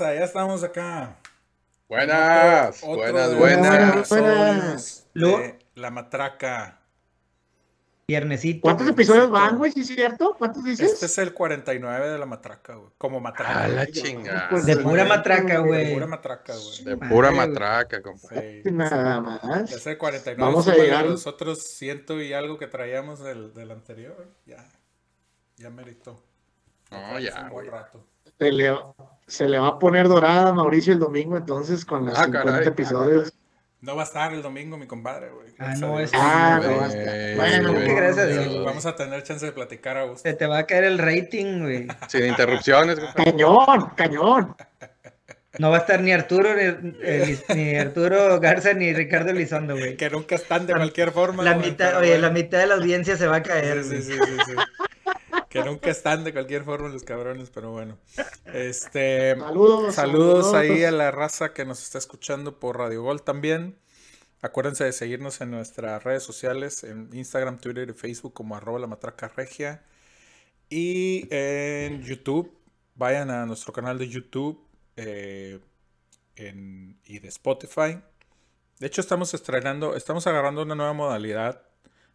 raza? Ya estamos acá. Buenas, Otro buenas, de buenas. Lu- de La Matraca. Viernesito. ¿Cuántos episodios van, güey? ¿Sí es cierto? ¿Cuántos dices? Este es el 49 de La Matraca, güey. Como Matraca. A la chingada. De pura matraca, De güey. pura Matraca, güey. De pura Madre, matraca, compa. Sí. Nada más. Es el 49. Vamos a llegar- Los otros ciento y algo que traíamos del, del anterior. Ya. Ya meritó. No, ya, un buen güey. rato. Se le, se le va a poner dorada a Mauricio el domingo, entonces, con los Ah, 50 caray. episodios. No va a estar el domingo, mi compadre, güey. Ah, no, a es- Ah, no, Güey, basta. Bueno, güey. que gracias a Sí, Dios. Vamos a tener chance de platicar a gusto. Se te va a caer el rating, güey. Sin interrupciones, compa. Cañón, cañón. No va a estar ni Arturo, ni, eh, ni Arturo Garza, ni Ricardo Elizondo, güey. Que nunca están de cualquier forma. La güey, mitad, oye, bueno. la mitad de la audiencia se va a caer, Sí, güey. sí, sí, sí, sí. Que nunca están de cualquier forma los cabrones, pero bueno. Este. Saludos. Saludos ahí a la raza que nos está escuchando por Radio Gol también. Acuérdense de seguirnos en nuestras redes sociales, en Instagram, Twitter y Facebook como arroba la matraca regia. Y en YouTube, vayan a nuestro canal de YouTube eh, en- y de Spotify. De hecho, estamos estrenando, estamos agarrando una nueva modalidad.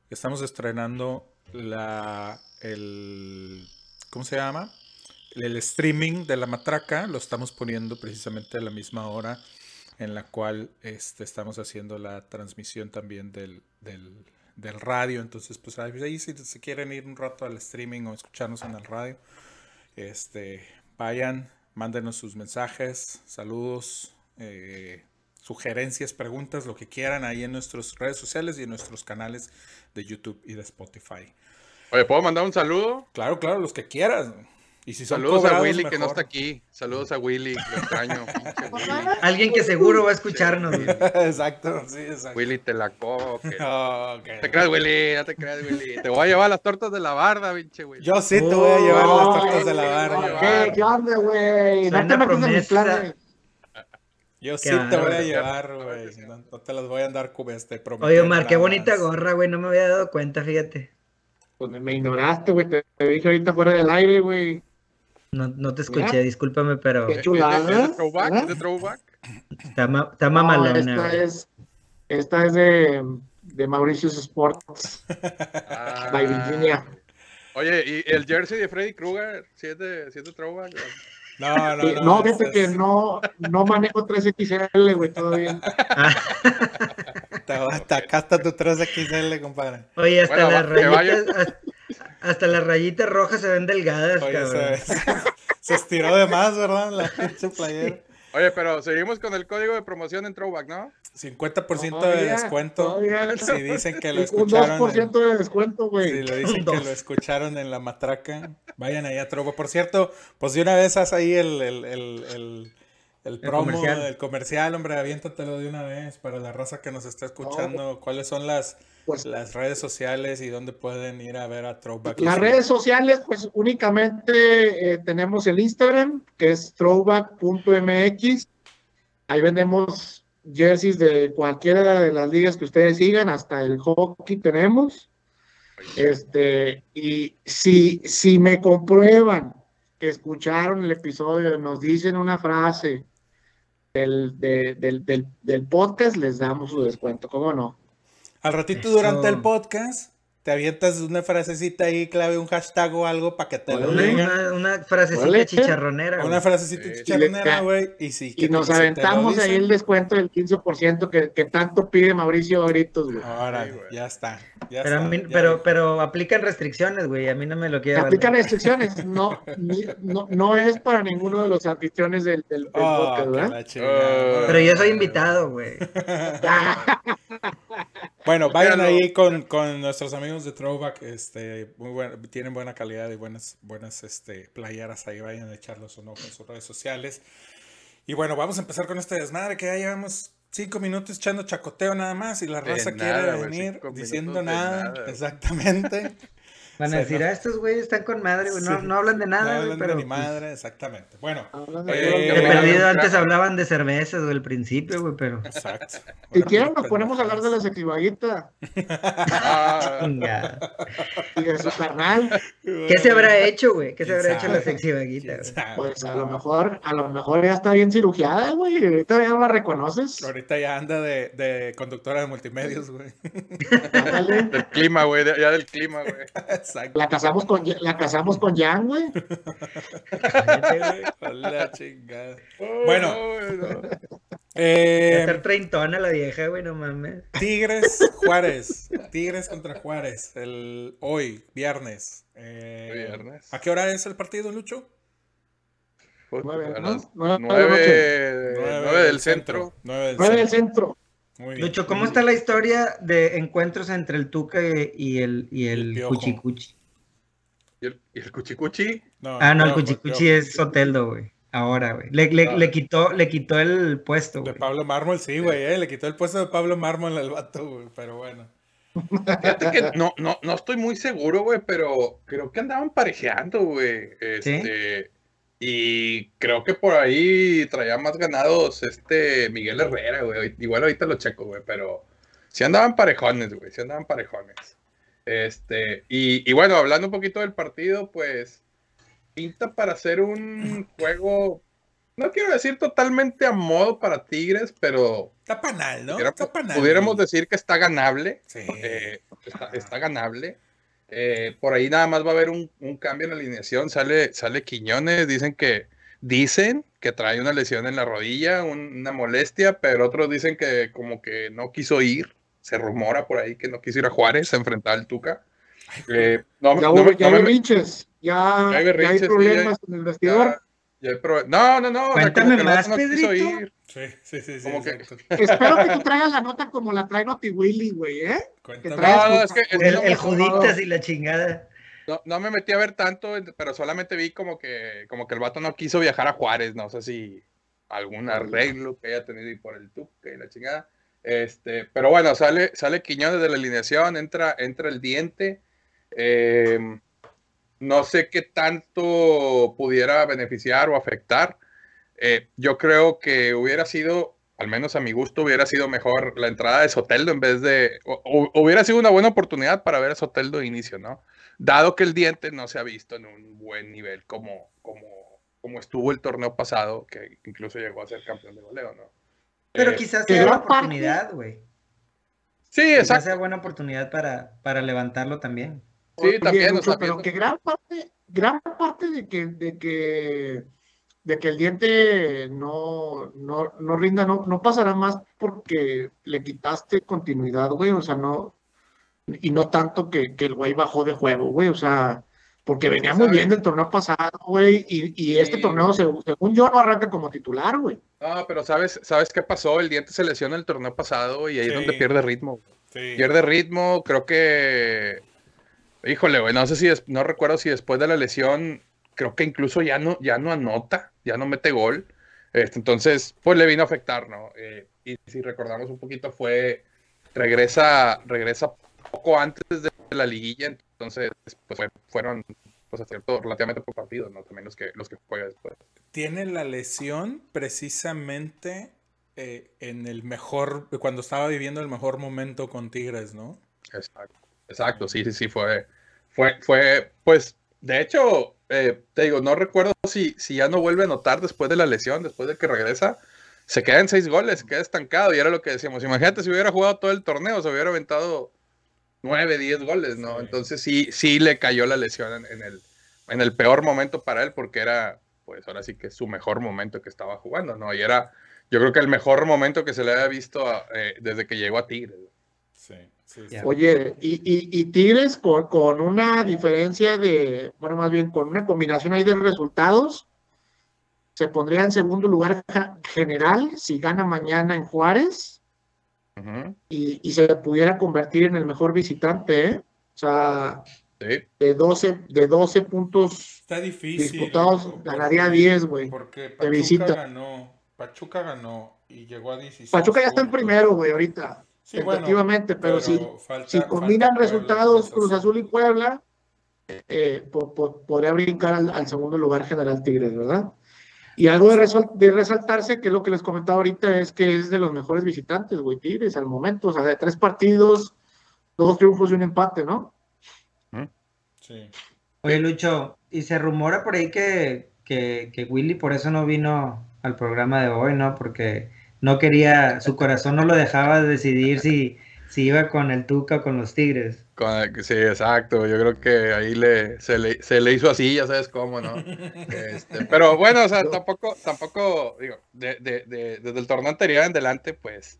Estamos estrenando la, el, ¿cómo se llama? El streaming de la matraca. Lo estamos poniendo precisamente a la misma hora en la cual este, estamos haciendo la transmisión también del, del, radio. Entonces, pues ahí, ahí si se quieren ir un rato al streaming o escucharnos en el radio, este, vayan, mándenos sus mensajes, saludos, eh, sugerencias, preguntas, lo que quieran ahí en nuestras redes sociales y en nuestros canales de YouTube y de Spotify. Oye, ¿puedo mandar un saludo? Claro, claro, los que quieras. Y si Saludos a Willy que no está aquí. Saludos a Willy, lo extraño. Willy. Alguien que seguro va a escucharnos, güey. exacto, sí, exacto. Willy te la coque. Oh, ok. No te creas, Willy, no te creas, Willy. Te voy a llevar las tortas de la barda, pinche Willy. Yo sí te voy a llevar las Oh, tortas de la güey, barra. ¿Qué, ¿Qué onda, güey? No te metas en mis planes. Yo sí te voy a llevar, güey. No, no te las voy a andar cub- este, Oye, prometiendo Omar, qué bonita gorra, güey. No me había dado cuenta, fíjate. Pues me ignoraste, güey. Te, te dije ahorita fuera del aire, güey. No, no te escuché, Mira. discúlpame, pero Qué ¿Es de- chulada. ¿Es de throwback? ¿eh? ¿Es de throwback? está, ma- está No, mamalona, esta güey. es, esta es de, de Mauritius Sports, Ah. by Virginia. Oye, ¿y el jersey de Freddy Krueger? ¿Sí es de, sí es de throwback? No, no, no. no, fíjate que es- no, no manejo 3XL, güey, todavía. Ah, Te- hasta acá está tu 3XL, compadre. Oye, hasta Bueno, las rayitas, hasta, hasta las rayitas rojas se ven delgadas, Oye, cabrón. se, se estiró de más, ¿verdad? La pinche playera. Oye, pero seguimos con el código de promoción en throwback, ¿no? 50% de descuento. todavía. Si dicen que lo Un escucharon. en- 2% de descuento, Si güey. le dicen Un que lo escucharon en la matraca, vayan ahí a Trovo. Por cierto, pues de una vez haz ahí el, el, el, el, el promo, el comercial. comercial. hombre, aviéntatelo de una vez para la raza que nos está escuchando. ¿Cuáles son las, Pues las redes sociales y dónde pueden ir a ver a Throwback? las redes sociales, pues únicamente eh, tenemos el Instagram, que es throwback.mx. Ahí vendemos jerseys de cualquiera de las ligas que ustedes sigan, hasta el hockey tenemos. Este, y si, si me comprueban que escucharon el episodio, nos dicen una frase del, de- del, del, del podcast, les damos su descuento, ¿cómo no? Al ratito Eso. durante el podcast, te avientas una frasecita ahí, clave un hashtag o algo para que te lo digan. Una, una frasecita chicharronera, güey. Una frasecita Sí. chicharronera, güey. Y, si, Y nos aventamos ahí el descuento del 15% que, que tanto pide Mauricio gritos, güey. Sí, güey. ya está. Ya Pero, a está, mí- ya pero, pero aplican restricciones, güey. A mí no me lo quiero. aplican restricciones, no, ni- no, no es para ninguno de los anfitriones del, del, del Oh, podcast, ¿verdad? Pero yo soy invitado, güey. Bueno, vayan ahí con, con nuestros amigos de Throwback, este, muy buen- tienen buena calidad y buenas, buenas este, playeras ahí, vayan a echarlos un ojo en sus redes sociales. Y bueno, vamos a empezar con este desmadre que ya llevamos cinco minutos echando chacoteo nada más y la raza nada, quiere venir diciendo nada. nada. Exactamente. Van a decir, no- ah, estos güeyes están con madre, güey. No, Sí. no hablan de no nada, güey, hablan de pero. ni pues, madre, exactamente. Bueno, de- Eh, De perdido antes hablaban de cervezas, güey, al principio, güey, pero. exacto. Si quieren, nos ponemos a hablar de la sexivaguita Ah, Chingada. y de su carnal. ¿Qué se habrá hecho, güey? ¿Qué se ¿Quién habrá hecho la sabe? sexy vaguita, ¿Quién güey? Pues a lo mejor, a lo mejor ya está bien cirugiada, güey. Ahorita ya la reconoces. Ahorita ya anda de, de conductora de multimedios, güey. Del clima, güey, de- ya del clima, güey. Exacto. La casamos con, la casamos con Jan, güey. Hola, chingada. Oh, Bueno. no, Eh, estar treintona la vieja, güey, no mames. Tigres Juárez. Tigres contra Juárez. El, hoy, viernes. Eh, Viernes. ¿A qué hora es el partido, Lucho? Nueve, ¿no? Nueve la Nueve, nueve del centro. 9 del Nueve del centro. Muy bien. Lucho, ¿cómo está la historia de encuentros entre el Tuca y y el, y El. Cuchicuchi? ¿Y el, y el cuchicuchi? Ah, no, el Cuchicuchi es Soteldo, güey. Ahora, güey. Le, le, Ah. le quitó, le quitó el puesto, De güey. Pablo Mármol, sí, güey, eh, le quitó el puesto de Pablo Mármol al vato, güey, pero bueno. Fíjate que no, no, no estoy muy seguro, güey, pero creo que andaban parejeando, güey. Este, Y creo que por ahí traía más ganados este Miguel Herrera, güey. Igual ahorita lo checo, güey, pero sí andaban parejones, güey, sí andaban parejones. Este, y, y bueno, hablando un poquito del partido, pues pinta para hacer un juego, no quiero decir totalmente a modo para Tigres, pero Está panal, ¿no? pudiéramos, Está panal. pudiéramos decir que está ganable. Sí. Eh, está, está ganable. Eh, por ahí nada más va a haber un, un cambio en la alineación. Sale, sale Quiñones. Dicen que dicen que trae una lesión en la rodilla, un- una molestia, pero otros dicen que como que no quiso ir. Se rumora por ahí que no quiso ir a Juárez a enfrentar al Tuca. Eh, no, Ya no ya no hay me- berrinches. Ya, Ya hay ya hay berrinches, problemas ya- en el vestidor. ya- ya hay pro- no, no, no. o sea, como Cuéntame más, no quiso ir. Sí, sí, sí, sí. Que-. Espero que tú traigas la nota como la trae Noti Willy, güey, ¿eh? Cuéntame. traes No, es que- es El, que el no- Juditas y la chingada. No, no me metí a ver tanto, pero solamente vi como que, como que el vato no quiso viajar a Juárez, no sé si algún arreglo que haya tenido y por el tuque y la chingada. Este, pero bueno, sale, sale Quiñones de la alineación, entra, entra el diente. eh, no sé qué tanto pudiera beneficiar o afectar. Eh, yo creo que hubiera sido, al menos a mi gusto, hubiera sido mejor la entrada de Soteldo en vez de. o- o- hubiera sido una buena oportunidad para ver a Soteldo de inicio, ¿no? Dado que el diente no se ha visto en un buen nivel como, como, como estuvo el torneo pasado, que incluso llegó a ser campeón de goleo, ¿no? Pero Eh, quizás sea una oportunidad, güey. Sí, Quizás exacto. sea buena oportunidad para, para levantarlo también. Sí, Oye, también, o Lucho, sea, pero que gran parte, gran parte de que, de que, de que el diente no, no, no rinda, no, no pasará más porque le quitaste continuidad, güey, o sea, no, y no tanto que, que el güey bajó de juego, güey, o sea, porque venía muy bien del torneo pasado, güey, y, y este Sí. torneo, según, yo, no arranca como titular, güey. No, pero ¿sabes, ¿sabes qué pasó? El diente se lesiona el torneo pasado y ahí es donde pierde ritmo. Sí. Pierde ritmo, creo que. Híjole, güey, no sé si des- no recuerdo si después de la lesión, creo que incluso ya no, ya no anota, ya no mete gol. Este, entonces, pues le vino a afectar, ¿no? Eh, y si recordamos un poquito, fue. Regresa, regresa poco antes de la liguilla, entonces, pues fue- fueron pues aciertos relativamente por partido, ¿no? También los que, los que juega después. Tiene la lesión precisamente eh, en el mejor, cuando estaba viviendo el mejor momento con Tigres, ¿no? Exacto, exacto, sí, sí, sí, fue, fue, fue, pues, de hecho, eh, te digo, no recuerdo si, si ya no vuelve a anotar después de la lesión, después de que regresa, se queda en seis goles, se queda estancado, y era lo que decíamos, imagínate si hubiera jugado todo el torneo, se hubiera aventado nueve, diez goles, ¿no? Sí. Entonces sí, sí le cayó la lesión en, en el, en el peor momento para él, porque era, pues ahora sí que su mejor momento que estaba jugando, ¿no? Y era, yo creo que el mejor momento que se le había visto a- eh, desde que llegó a Tigres. Sí, sí. Ya. sí. Oye, y, y, y Tigres con, con una diferencia de, bueno, más bien con una combinación ahí de resultados, se pondría en segundo lugar general si gana mañana en Juárez y, y se pudiera convertir en el mejor visitante, ¿eh? O sea, sí. de 12, de 12 puntos Está difícil. disputados, porque- ganaría 10, güey. Porque de Pachuca visita. ganó. Pachuca ganó y llegó a 16. Pachuca ya está en primero, güey, ahorita. Sí, bueno, tentativamente, pero, si, falta- si combinan Puebla, resultados Cruz Azul y Puebla, eh, po- po- podría brincar al, al segundo lugar General Tigres, ¿verdad? Y algo de, resol- de resaltarse, que es lo que les comentaba ahorita, es que es de los mejores visitantes, güey, Tigres, al momento. O sea, de tres partidos, dos triunfos y un empate, ¿no? Sí. Oye, Lucho, y se rumora por ahí que, que, que Willy por eso no vino al programa de hoy, ¿no? Porque no quería, su corazón no lo dejaba decidir si, si iba con el Tuca o con los Tigres. Con- sí, exacto. Yo creo que ahí le, se, le, se le hizo así, ya sabes cómo, ¿no? Este, pero bueno, o sea, tampoco, tampoco, digo, de, de- de- desde el torneo anterior en adelante, pues,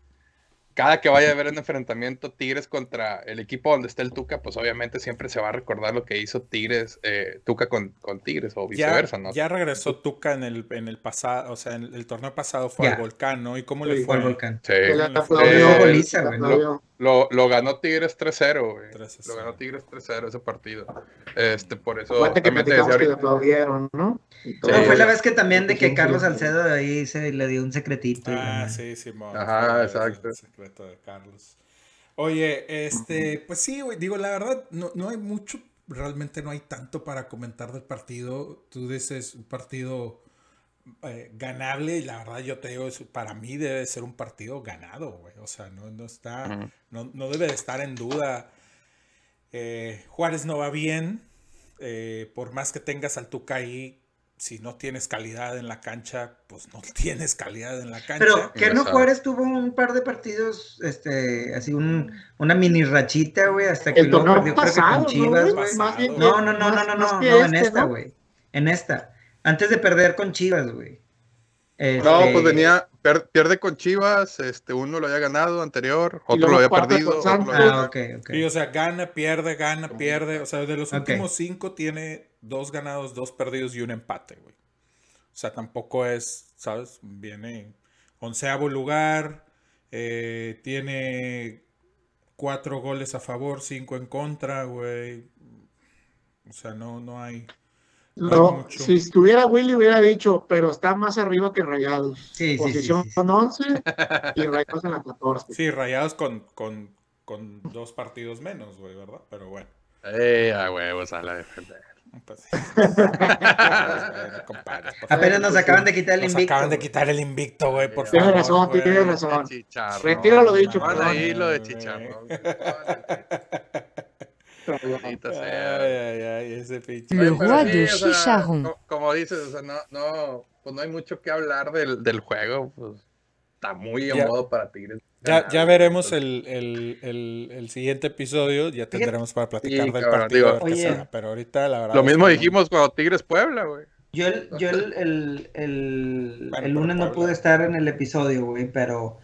cada que vaya a haber un enfrentamiento Tigres contra el equipo donde está el Tuca, pues obviamente siempre se va a recordar lo que hizo Tigres, eh, Tuca con, con Tigres o Ya, viceversa, ¿no? ya regresó Tuca en el, en el pasado, o sea, en el torneo pasado fue Ya. al volcán, ¿no? ¿Y cómo Sí, le Fue fue? al volcán. Sí. Lo, lo ganó Tigres 3-0, güey. 3-0. Lo ganó Tigres 3-0 ese partido. Este, por eso Acuérdate que platicamos que aplaudieron, ¿no? Y Sí. fue la vez que también de que Carlos. Salcedo ahí se le dio un secretito. y Ah, madre. sí, Simón. Ajá, exacto. El secreto de Carlos. Oye, este, pues sí, güey, digo, la verdad, no, no hay mucho, realmente no hay tanto para comentar del partido. Tú dices un partido eh, ganable y la verdad yo te digo, es- para mí debe ser un partido ganado, güey. O sea, no, no está, no, no debe de estar en duda. Eh, Juárez no va bien, eh, por más que tengas al Tuca ahí, si no tienes calidad en la cancha, pues no tienes calidad en la cancha. Pero que no. Juárez tuvo un par de partidos, este, así un, una mini rachita, güey, hasta que El luego torneo perdió creo que pasado, con Chivas, ¿no, güey. No, no, no, no, no, no, que no, en este, esta, ¿no? güey. En esta. Antes de perder con Chivas, güey. No, Este, pues venía, per- pierde con Chivas, este, uno lo había ganado anterior, Y otro lo había perdido, con otro lo Santos. había- Ah, ok, ok. Sí, o sea, gana, pierde, gana, pierde. O sea, de los últimos cinco tiene dos ganados, dos perdidos y un empate, güey. O sea, tampoco es, ¿sabes? Viene onceavo lugar, eh, tiene cuatro goles a favor, cinco en contra, güey. O sea, no, no hay. No, mucho. si estuviera Willy hubiera dicho, pero está más arriba que Rayados. Sí, sí, sí, Posición sí, sí. 11 y Rayados en la 14. Sí, rayados con, con, con dos partidos menos, güey, ¿verdad? Pero bueno. Eh, a huevos a la defender. Pues, compadre. Apenas nos acaban de quitar el Nos invicto. acaban de quitar el invicto, güey, por Tienes favor. razón, tienes razón. Chicharrón. Retiro lo dicho, perdón. ahí lo de chicharrón. Maldita sea. Ay, ay, ay, ese pinche. Le Oye, pero roi sí, de o sea, chicharrón. co- Como dices, o sea, no, no, pues no hay mucho que hablar del, del juego, pues está muy modo para Tigres. Ya, veremos el, el, el, el siguiente episodio, ya tendremos para platicar Sí, del cabrón, partido, a digo- ver qué Oye. será, pero ahorita la verdad. Lo mismo que dijimos cuando Tigres Puebla, güey. Yo el, yo el, el, el, Bueno, el pero lunes no pude estar en el episodio, güey, pero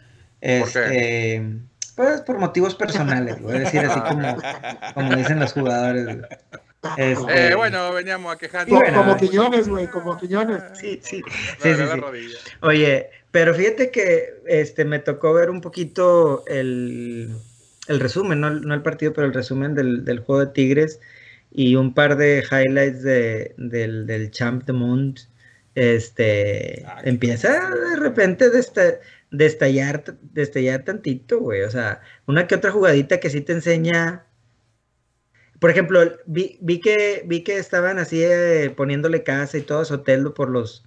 qué? Este pues por motivos personales, voy a decir así como, como dicen los jugadores. Este, Eh, bueno, veníamos a quejar. Y bueno, como. Quiñones, güey, como Quiñones. Sí, sí. Sí, sí. Oye, pero fíjate que este me tocó ver un poquito el, el resumen, no, el- no el partido, pero el resumen del, del juego de Tigres y un par de highlights de, del, del Champ de Mont. Este Ah, empieza de repente desta- destallar, destallar tantito, güey. O sea, una que otra jugadita que sí te enseña. Por ejemplo, vi, vi que vi que estaban así eh, poniéndole casa y todo Soteldo por los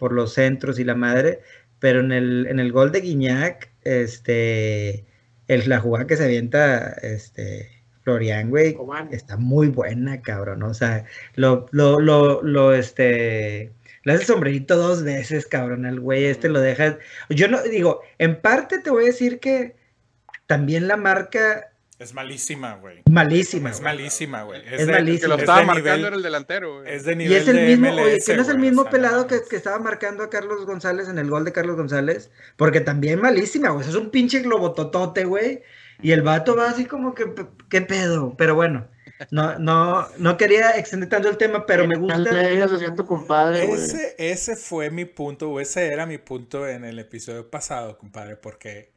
por los centros y la madre, pero en el, en el gol de Guiñac, este, el, la jugada que se avienta, este, Florian, güey, está muy buena, cabrón, o sea, lo, lo, lo, lo, este, le hace el sombrerito dos veces, cabrón, al güey, este lo deja, yo no, digo, en parte te voy a decir que también la marca, Es malísima, güey. malísima, Es güey. malísima, güey. Es de- malísima. El que lo es estaba marcando nivel- era el delantero, güey. Es de Y nivel es el de mismo, MLS, oye, que no es el güey, mismo pelado que, estaba marcando a Carlos González en el gol de Carlos González, porque también malísima, güey, es un pinche globototote, güey, y el vato va así como que, ¿qué pedo? Pero bueno, no, no, no quería extender tanto el tema, pero me gusta, compadre. Ese, ese fue mi punto, o ese era mi punto en el episodio pasado, compadre, porque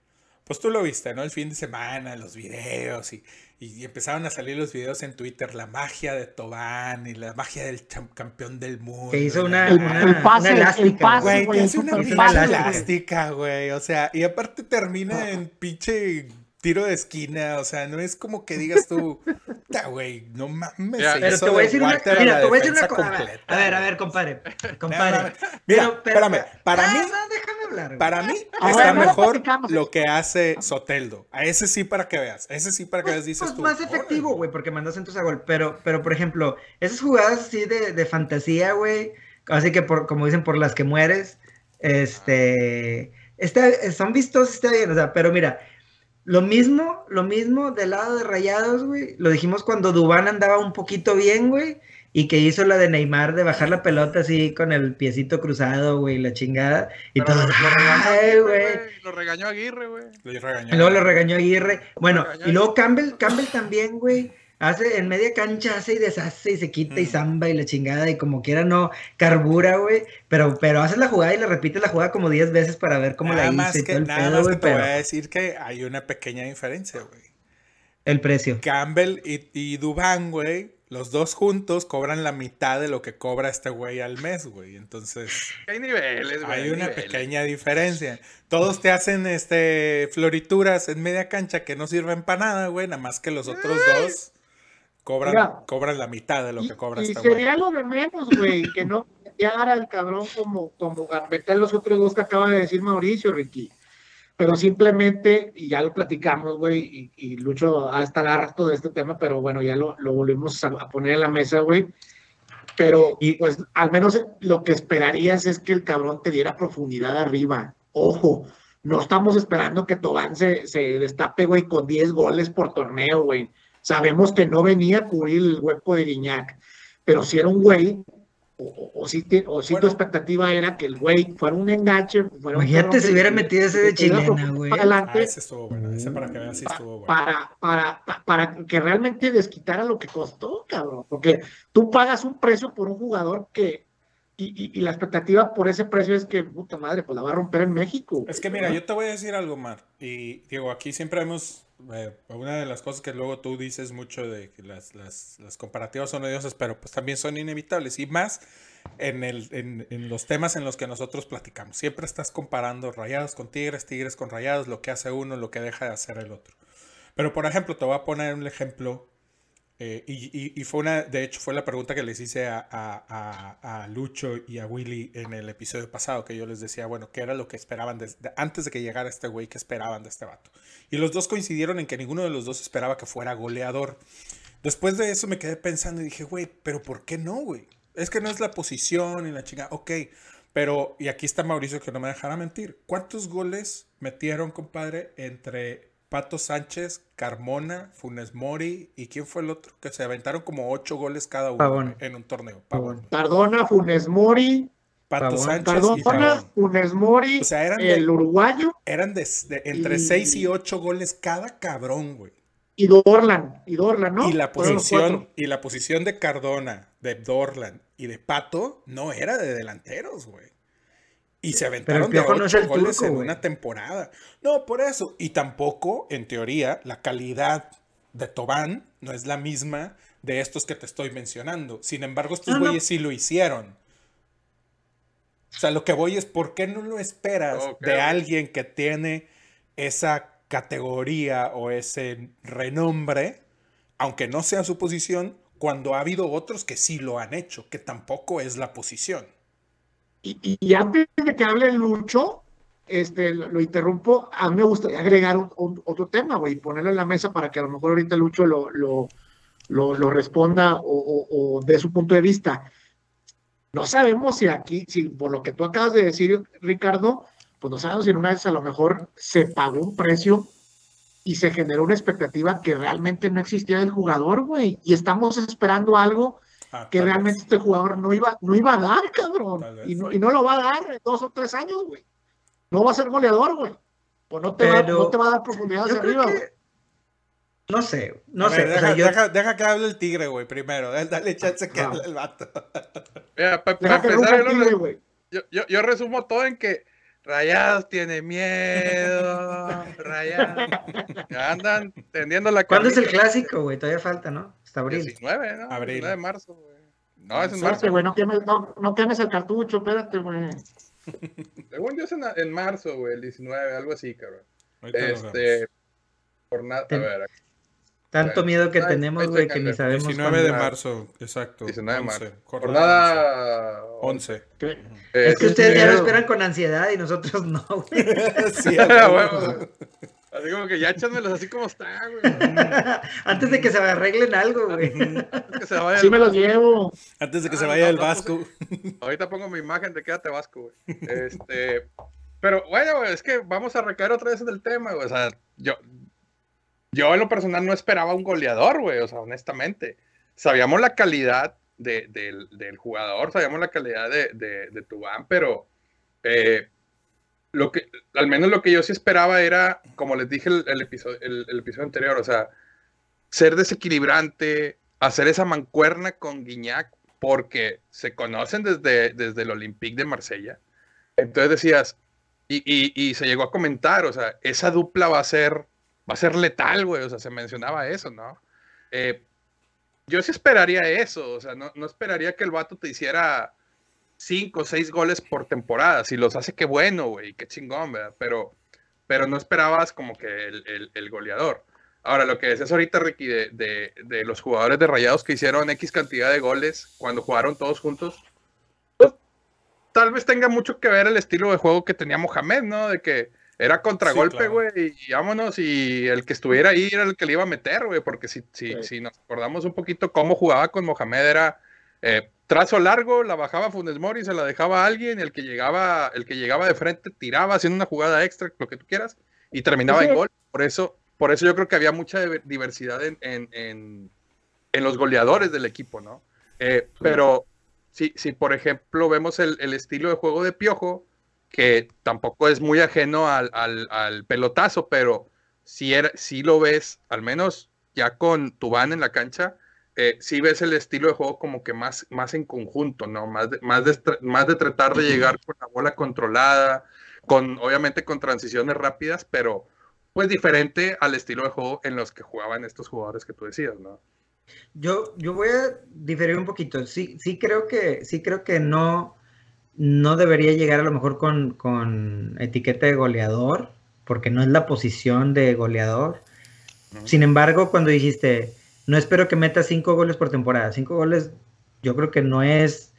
pues tú lo viste, ¿no? El fin de semana, los videos y, y empezaron a salir los videos en Twitter, la magia de Tobán y la magia del campeón del mundo. Que hizo una, El- una, el pase, una el elástica, Güey, que el hace una elástica, güey. O sea, y aparte termina en pinche tiro de esquina. O sea, no es como que digas tú, "Ta, güey, no mames. Pero te voy a de decir una, Walter a mira, la te voy a decir una defensa cosa. A ver, A ver, compadre. No, Compadre. no, no. Mira, Pero- pero- espérame, para Ah, mí, no, déjame hablar. para mí está ver, no lo mejor lo que hace Soteldo. A ese sí para que veas. A ese sí para que Pues, veas, dices pues tú. más efectivo, güey, porque mandas centros a gol. Pero, pero, por ejemplo, esas jugadas así de, de fantasía, güey, así que por, como dicen, por las que mueres, este, está, son vistos, está bien, o sea, pero mira, lo mismo, lo mismo del lado de Rayados, güey, lo dijimos cuando Dubán andaba un poquito bien, güey, y que hizo la de Neymar de bajar la pelota así con el piecito cruzado, güey, la chingada, y Pero todo, lo, lo regañó "Ay, Aguirre, güey". güey. Lo regañó Aguirre, güey. Lo regañó. Y luego lo regañó Aguirre. Bueno, regañó y luego Campbell, Campbell también, güey. Hace en media cancha, hace y deshace y se quita y Mm. zamba y la chingada y como quiera no carbura, güey. Pero, pero hace la jugada y le repite la jugada como 10 veces para ver cómo nada la más hizo y que, todo el nada pedo, más que te Pero voy a decir que hay una pequeña diferencia, güey. el precio. Campbell y, y Dubán, güey, los dos juntos cobran la mitad de lo que cobra este güey al mes, güey. Entonces, Hay niveles, güey. hay una niveles. pequeña diferencia. Todos te hacen este florituras en media cancha que no sirven para nada, güey, nada más que los otros dos cobran, Mira. cobran la mitad de lo Y, que cobra y este güey. sería lo de menos, güey, que no meteara al cabrón como, como gambetea los otros dos que acaba de decir Mauricio, Ricky. Pero simplemente, y ya lo platicamos, güey, y, y Lucho ha estado harto de este tema, pero bueno, ya lo, lo volvimos a, a poner en la mesa, güey. Pero, Y- pues, al menos lo que esperarías es que el cabrón te diera profundidad arriba. Ojo, no estamos esperando que Tobán se, se destape, güey, con 10 goles por torneo, güey. Sabemos que no venía a cubrir el hueco de Guiñac, pero si era un güey, o, o, o si, te- o si Bueno. tu expectativa era que el güey fuera un enganche, fuera un Imagínate si hubiera metido ese de chilena, güey. para Ah, ese estuvo bueno. Ese para que veas pa- estuvo bueno. para, para, pa- para que realmente desquitara lo que costó, cabrón. Porque tú pagas un precio por un jugador que, y, y- y la expectativa por ese precio es que, puta madre, pues la va a romper en México. Es que mira, yo te voy a decir algo, Mar. Y digo, aquí siempre hemos. Eh, una de las cosas que luego tú dices mucho de que las, las, las comparativas son odiosas, pero pues también son inevitables. Y más en, el, en, en los temas en los que nosotros platicamos. Siempre estás comparando rayados con tigres, tigres con rayados, lo que hace uno, lo que deja de hacer el otro. Pero por ejemplo, te voy a poner un ejemplo. Eh, y, y- fue una, de hecho, fue la pregunta que les hice a, a- a- Lucho y a Willy en el episodio pasado, que yo les decía, bueno, ¿qué era lo que esperaban antes de que llegara este güey? ¿Qué esperaban de este vato? Y los dos coincidieron en que ninguno de los dos esperaba que fuera goleador. Después de eso me quedé pensando y dije, güey, pero ¿por qué no, güey? Es que no es la posición y la chinga. Ok, pero, y aquí está Mauricio que no me dejará mentir. ¿Cuántos goles metieron, compadre, entre Pato Sánchez, Carmona, Funes Mori y quién fue el otro? Que se aventaron como ocho goles cada uno Pavón. en un torneo. Pavón. Funes Mori, Pato Pavón. Sánchez y Cardona, Pavón. Funes Mori, O sea, eran de- el uruguayo Eran de, de entre Y- 6 y 8 goles cada cabrón, güey. y Dorlan, y Dorlan, ¿no? Y la posición, y la posición de Cardona, de Dorland y de Pato no era de delanteros, güey. Y se aventaron de Piojo no es ocho goles turco, en una temporada. No, por eso. Y tampoco, en teoría, la calidad de Tobán no es la misma de estos que te estoy mencionando. Sin embargo, estos No, no. güeyes sí lo hicieron. O sea, lo que voy es, ¿por qué no lo esperas de alguien que tiene esa categoría o ese renombre, aunque no sea su posición, cuando ha habido otros que sí lo han hecho, que tampoco es la posición? Y, antes de que hable Lucho, este, lo, interrumpo, a mí me gustaría agregar un- otro tema, güey, ponerlo en la mesa para que a lo mejor ahorita Lucho lo, lo, lo, responda o, o, dé su punto de vista. No sabemos si aquí, si por lo que tú acabas de decir, Ricardo, pues no sabemos si una vez a lo mejor se pagó un precio y se generó una expectativa que realmente no existía del jugador, güey, y estamos esperando algo Ah, que vez. realmente este jugador no iba, no iba a dar, cabrón. Y no, y no lo va a dar en dos o tres años, güey. No va a ser goleador, güey. O no te, va, no te va a dar profundidad hacia arriba, güey. que... No sé, no sé. o deja, sea, yo- deja- deja que hable el tigre, güey, primero. Dale- Dale chance que Ah. hable el vato. Mira, pa- Deja para que empezar, tigre, güey. yo, yo- yo resumo todo en que Rayados tiene miedo, ya, ya andan tendiendo la ¿Cuándo es el clásico, güey? Todavía falta, ¿no? Hasta abril. 19, ¿no? Abril. 19 de marzo, güey. No, es en marzo. güey, no quemes, no, no quemes el cartucho, espérate, güey. Según yo es en, en marzo, güey, el 19, algo así, cabrón. Ahorita Este, jornada, a ver, Tanto Bueno, miedo que tenemos, güey, que ni sabemos 19 de cuándo. marzo, exacto. 19 de 11, marzo. jornada Jornada 11. ¿Qué? Es que Eh, ustedes ya lo esperan con ansiedad y nosotros no, güey. sí, huevo. Así como que ya échamelos así como están, güey. Antes de que se arreglen algo, güey. Que se vaya Sí el- me los llevo. Antes de que Ah, se vaya no, el no, Vasco. Ahorita pongo mi imagen de quédate vasco, güey. Este, pero bueno, güey, es que vamos a recaer otra vez en el tema, güey. O sea, yo, yo en lo personal no esperaba un goleador, güey. O sea, honestamente. Sabíamos la calidad de- del, del jugador, sabíamos la calidad de, de, de Tubán, pero eh, lo que, al menos lo que yo sí esperaba era, como les dije el, episodio, el episodio anterior, o sea, ser desequilibrante, hacer esa mancuerna con Guiñac, porque se conocen desde, desde el Olympique de Marsella. Entonces decías, y, y- y se llegó a comentar, o sea, esa dupla va a ser, va a ser letal, güey, o sea, se mencionaba eso, ¿no? Eh, yo sí esperaría eso, o sea, no, no esperaría que el vato te hiciera cinco o seis goles por temporada. Si los hace, qué bueno, güey, qué chingón, ¿verdad? Pero, pero no esperabas como que el, el- goleador. Ahora, lo que decías ahorita, Ricky, de, de- de los jugadores de Rayados que hicieron X cantidad de goles cuando jugaron todos juntos, pues, tal vez tenga mucho que ver el estilo de juego que tenía Mohamed, ¿no? De que era contragolpe, claro. güey, y, vámonos, y el que estuviera ahí era el que le iba a meter, güey, porque si, si, Sí. si nos acordamos un poquito cómo jugaba con Mohamed, era eh, trazo largo, la bajaba Funes Mori, se la dejaba a alguien, el que llegaba, el que llegaba de frente tiraba haciendo una jugada extra, lo que tú quieras, y terminaba Sí. en gol. Por eso, por eso yo creo que había mucha diver- diversidad en, en, en- en los goleadores del equipo, ¿no? Eh, Pero si, si, por ejemplo, vemos el, el estilo de juego de Piojo, que tampoco es muy ajeno al, al- al pelotazo, pero si, era, si lo ves, al menos ya con Tubán en la cancha, eh, sí ves el estilo de juego como que más, más en conjunto, ¿no? Más de, más, de, más de tratar de llegar con la bola controlada, con, obviamente con transiciones rápidas, pero pues diferente al estilo de juego en los que jugaban estos jugadores que tú decías, ¿no? Yo, yo voy a diferir un poquito. Sí, sí creo que, sí creo que no, no debería llegar a lo mejor con, con etiqueta de goleador, porque no es la posición de goleador. Sin embargo, cuando dijiste, no espero que meta cinco goles por temporada, cinco goles, yo creo que no es,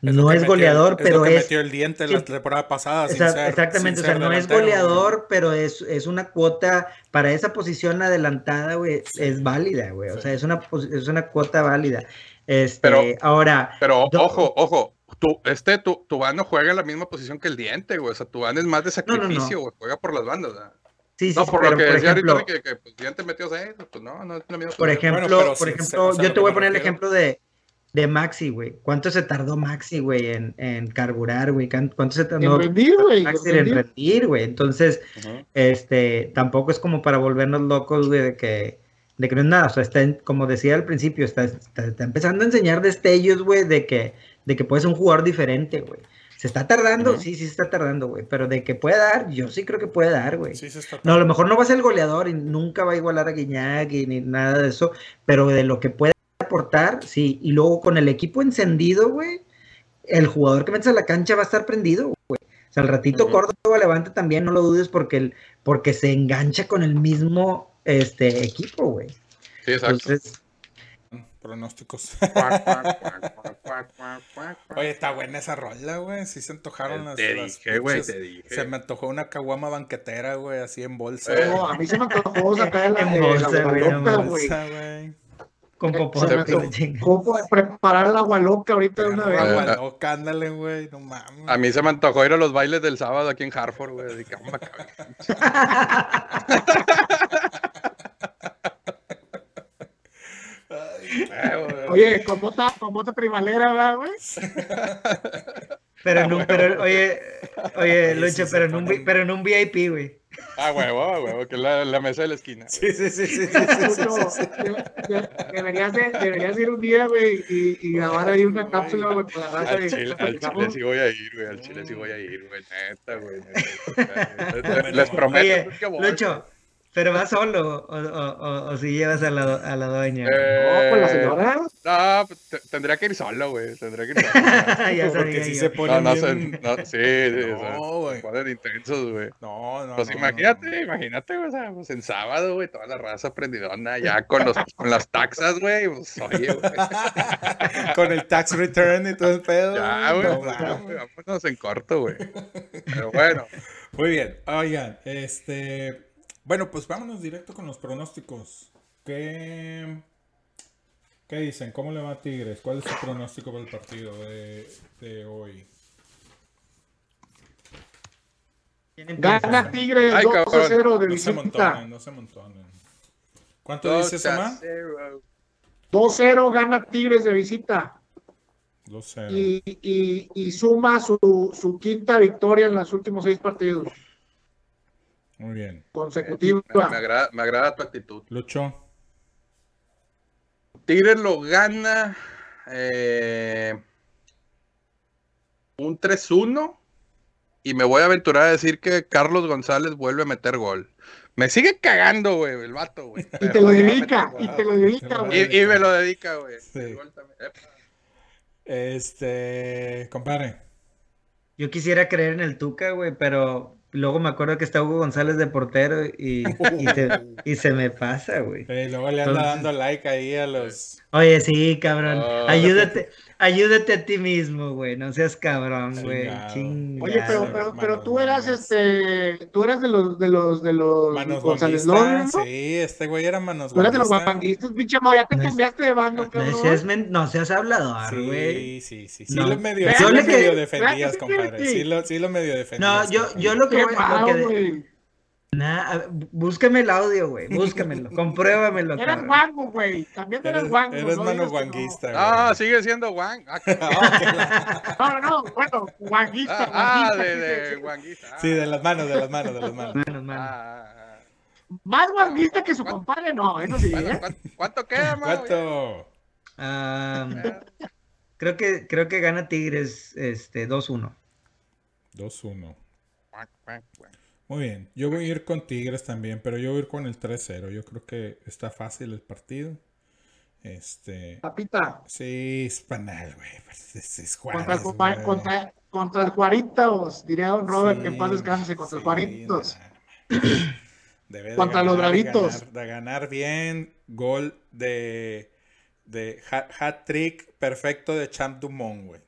no es metió- goleador, es pero lo que es, metió el diente sí. la temporada pasada. sin Exa- ser- exactamente, sin o sea, ser no es goleador, pero es, es una cuota para esa posición adelantada, güey, es válida, güey. O sea, es una, es una cuota válida. Este, Pero- ahora, Pero Do- ojo, ojo, tu, este tu, Tubán no juega en la misma posición que el diente, güey. O sea, Tubán es más de No, no, no. sacrificio, güey. Juega por las bandas, ¿verdad? sí, sí, No, por pero lo que por decía ejemplo, ahorita de que, que pues, diente metió pues no, no es la misma por posición. ejemplo, pero por sí, ejemplo, o sea, yo te voy a poner el ejemplo de, de Maxi, güey. ¿Cuánto se tardó Maxi, güey, en, en carburar, güey? ¿Cuán- ¿Cuánto se En tardó rendir, güey. en Maxi en rendir. rendir, güey? Entonces, este, tampoco es como para volvernos locos, güey, de que, de que no es nada, o sea, está, en- como decía al principio, está, está, está empezando a enseñar destellos, güey, de que, de que puede ser un jugador diferente, güey. Se está tardando, sí, sí se está tardando, güey, pero de que puede dar, yo sí creo que puede dar, güey. Sí, se está No, a lo mejor no va a ser el goleador y nunca va a igualar a Guiñac y ni nada de eso, pero de lo que puede aportar, sí. Y luego con el equipo encendido, güey, el jugador que metes a la cancha va a estar prendido, güey. O sea, al ratito Ujú. Córdoba levanta también, no lo dudes, porque, el, porque se engancha con el mismo este, equipo, güey. Sí, exacto. Entonces, Pronósticos. Oye, está buena esa rola, güey. Sí se antojaron las. Te las dije, güey, te dije. Se me antojó una caguama banquetera, güey, así en bolsa. Eh. No, a mí se me antojó sacar la, En eh, la bolsa, güey, con chinga. ¿Cómo preparar el agua loca ahorita de una vez? Agua loca, ándale, güey. No mames. A mí se me antojó ir a los bailes del sábado aquí en Hartford, güey. así que, hombre, cabrón. Eh, güey. Oye, con bota, con bota primalera, ¿verdad, güey? Pero en un, pero, oye, oye, Lucho, pero, en un, pero en un VIP, güey. Ah, huevo, ah, huevo, que es la, la mesa de la esquina. Sí, sí, sí, sí, deberías, de- deberías ir un día, güey, y, y grabar ahí una cápsula, güey, con la raza Al y chile, al chile sí voy a ir, güey. Al chile sí voy a ir, güey. Neta, güey. neta. Les prometo Oye, que voy. Lucho, Pero vas solo, o, o, o, o si llevas a la, a la doña. güey? No, pues la señora. No, pues, te- tendría que ir solo, güey. Tendría que ir solo. ya Porque si yo. se No, ponen no, bien- no, sí, sí, No, güey. ponen intensos, güey. No, no, Pues no, imagínate, imagínate, güey, o sea, pues en sábado, güey, toda la raza prendidona ya con, los, con las taxas, güey, pues oye, güey. Con el tax return y todo el pedo. ya, güey, No vámonos en corto, güey. Pero bueno, Muy bien, oigan, este, bueno, pues vámonos directo con los pronósticos. ¿Qué, qué dicen? ¿Cómo le va a Tigres? ¿Cuál es su pronóstico para el partido de, de hoy? Gana Tigres Ay, 2 cabrón. 0 de No se visita. montonen, no se montonen. ¿Cuánto dos dice a Soma? cero. 2-0 gana Tigres de visita 2-0. y, y, y suma su, su quinta victoria en los últimos seis partidos Muy bien. Consecutiva. me agrada, me agrada tu actitud. Lucho. Tigres lo gana eh, un 3-1 y me voy a aventurar a decir que Carlos González vuelve a meter gol. Me sigue cagando, güey, el vato, güey. Y te lo dedica, y te lo dedica, güey. Y, y me lo dedica, güey. Sí. Este, compadre. Yo quisiera creer en el Tuca, güey, pero luego me acuerdo que está Hugo González de portero y, y, se, y se me pasa, güey. Luego le anda Entonces- dando like ahí a los. Oye, sí, cabrón. Ah. Ayúdate, ayúdate a ti mismo, güey. No seas cabrón, güey. Oye, pero, pero, pero tú eras este, tú eras de los de los de los Manos González ¿no? Sí, este güey era manos Tú eras de los guapanguistas, pinche ya te No es- cambiaste de bando, No cabrón. seas, men- no seas hablador, Sí, güey. sí, sí. Sí No. lo medio, Vean sí lo lo medio defendías, compadre. Sí lo, sí lo medio defendías. No, yo, yo lo que Güey. Nah, ver, búscame el audio, güey. Búscamelo. compruébamelo. Cabrón. guango, güey. También eras Eres, guango. eres no mano guanguista, Ah, sigue siendo Juan. Ah, No, no, no, bueno, guanguista. ah, ah, guanguista, de, de decir. Sí. Ah, de las manos, de las manos, de las manos. Manos, manos. ah, ah, ah. Más guanguista que su compadre, no, eso sí, Bueno, ¿eh? ¿cuánto, cuánto queda, Mau? ¿Cuánto? Ah, creo que creo que gana Tigres este 2-1. 2-1. Muy bien. Yo voy a ir con Tigres también, pero yo voy a ir con el 3-0. Yo creo que está fácil el partido. Este. Papita, Sí, es panal, güey. Es, es contra, el contra, contra el Juaritos, diría don Robert, que en paz descanse, contra sí, el Juaritos. no. Debe de Contra los ganar, de Bravitos. ganar- De ganar bien. Gol de. De hat, hat trick perfecto de Champ Dumont, güey.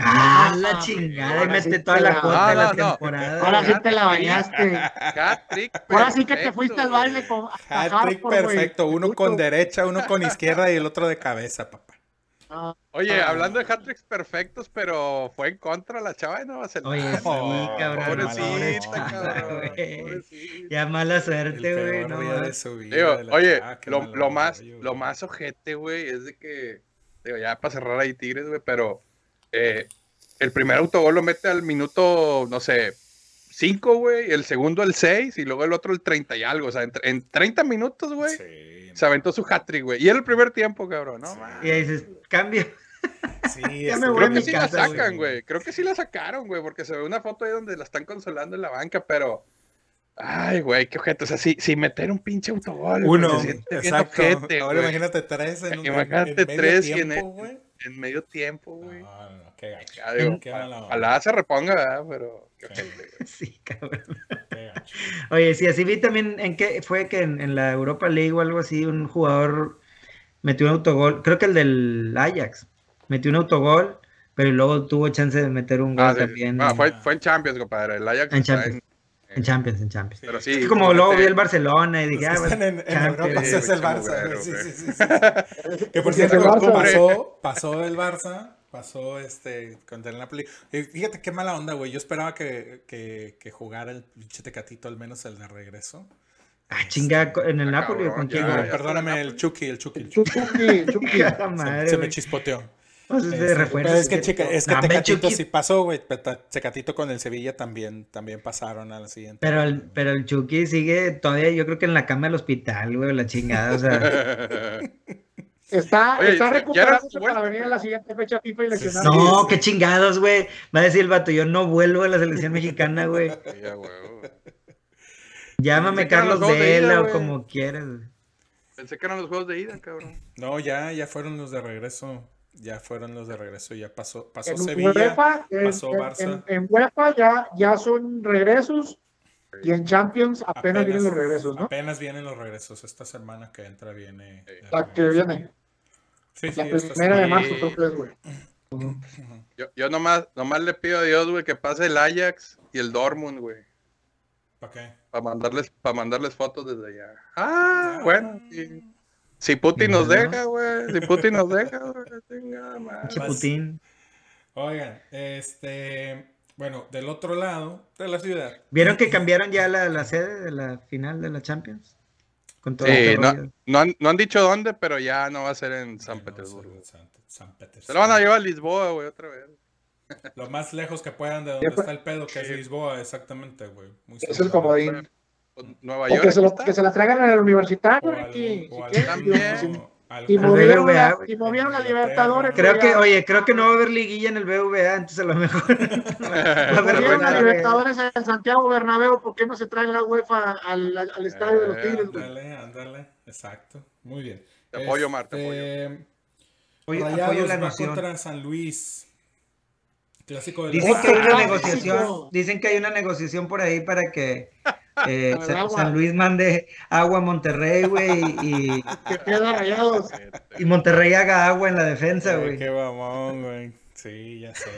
Ah, la Ah, chingada. Y ahora mete sí toda te la cuota de No, la temporada. Ahora sí te la bañaste. Hat-trick Ahora sí que te fuiste al baile con hasta Hat trick hardcore, güey. perfecto. Uno Puto. con derecha, uno con izquierda y el otro de cabeza, papá. Ah, Oye, Ah. hablando de hat-tricks perfectos, pero fue en contra la chava de Nueva Zelanda. Oye, sí, Oh, cabrón. Pobrecita, cabrón. Ya mala suerte, güey. No, día de mames. su vida. Digo, de la oye, lo, más, lo más ojete, güey, es de que, digo, ya para cerrar ahí Tigres, güey, pero eh, el primer autogol lo mete al minuto, no sé, 5, güey, el segundo el 6 y luego el otro el 30 y algo, o sea, en, en 30 minutos, güey, Sí, se aventó su hat-trick, güey, y era el primer tiempo, cabrón, no, Sí. Y ahí dices, cambio. sí, Ya me voy Creo a que mi sí casa, la sacan, güey. Creo que sí la sacaron, güey, porque se ve una foto ahí donde la están consolando en la banca, pero. Ay, güey, qué ojete. O sea, si, si meter un pinche autogol. güey, Uno, se siente bien exacto. ojete, Ahora imagínate tres en un Imagínate en medio tres y en, tiempo, güey. en medio tiempo, güey. No, no, no, qué gacho. Ya digo, Qué mala onda, ojalá se reponga, ¿verdad? Pero. Sí. cabrón. qué gacho. Oye, sí, así vi también en que fue que en, en la Europa League o algo así, un jugador metió un autogol, creo que el del Ajax, metió un autogol, pero luego tuvo chance de meter un gol Ah, sí. también Ah, en, fue, fue en Champions, compadre. El Ajax En Champions. en Champions, en Champions. Pero Sí. Es como luego vi el Barcelona y dije, ah, que bueno, en. Europa Sí, es el Barça, güey, güey. Sí, güey. sí, sí, sí. Que por cierto, pasó el Barça, pasó este contra el Napoli. Y fíjate qué mala onda, güey. Yo esperaba que, que, que jugara el pinche Tecatito, al menos el de regreso. Ah, chinga, en el Ah, Napoli o con ya. Perdóname, el Chucky, el Chucky. el Chucky, Chucky. Se- madre, se, me chispoteó. Pues, de Este, refuerzo. pero es que, chica, es que Tecatito sí pasó, güey. Tecatito con el Sevilla también, también pasaron a la siguiente. Pero el, pero el Chucky sigue todavía, yo creo que en la cama del hospital, güey, la chingada, o sea. Está, Oye, está ya- ya recuperándose para venir a la siguiente fecha FIFA y lesionado. No, qué chingados, güey. Va a decir el vato, yo no vuelvo a la selección mexicana, güey. Sí, a huevo. Llámame Carlos Vela o güey. como quieras. güey. Pensé que eran los juegos de ida, cabrón. No, ya, ya fueron los de regreso. Ya fueron los de regreso. Ya pasó, pasó En Sevilla. UEFA, en, pasó en- Barça. en- en UEFA ya, ya son regresos y en Champions apenas, vienen los regresos, ¿no? Apenas vienen los regresos. Esta semana que entra viene. La que viene, Sí, sí, la esta primera de marzo creo que es, güey. Yo, yo nomás, nomás le pido a Dios, güey, que pase el Ajax y el Dortmund, güey. ¿Para qué? Para mandarles, para mandarles fotos desde allá. Ah, bueno. sí. Si Putin nos deja, güey. Si Putin nos deja, güey. Pinche Vas- Putin. Oigan, este. Bueno, del otro lado de la ciudad. ¿Vieron que cambiaron ya la, la sede de la final de la Champions? Con todo Sí, este no, no, han, no han dicho dónde, pero ya no va a ser en San No, Petersburgo. San, San Petersburgo. Se lo van a llevar a Lisboa, güey, otra vez. Lo más lejos que puedan de donde está el pedo, que es Lisboa, exactamente, güey. Muy Es el cerca. comodín. Pues, Nueva O York. que se, lo, que se la traigan en el universitario, Ricky. si También. Al movieron, BBVA, la, si movieron la. Libertadores. Creo que, ya- oye, creo que no va a haber liguilla en el BVA, entonces a lo mejor. va a haber Movieron la Libertadores en Santiago Bernabéu, ¿por qué no se trae la UEFA al, al estadio de los Eh, Tigres? Ándale, ándale. Exacto. Muy bien. Te apoyo, Mar, te Este, Apoyo- la va noción. contra San Luis. Clásico de Dicen que hay una negociación, dicen que hay una negociación por ahí para que eh. San Luis mande agua a Monterrey, güey, y, Que queda rayados. y Monterrey haga agua en la defensa, güey. qué mamón, güey. Sí, ya sé.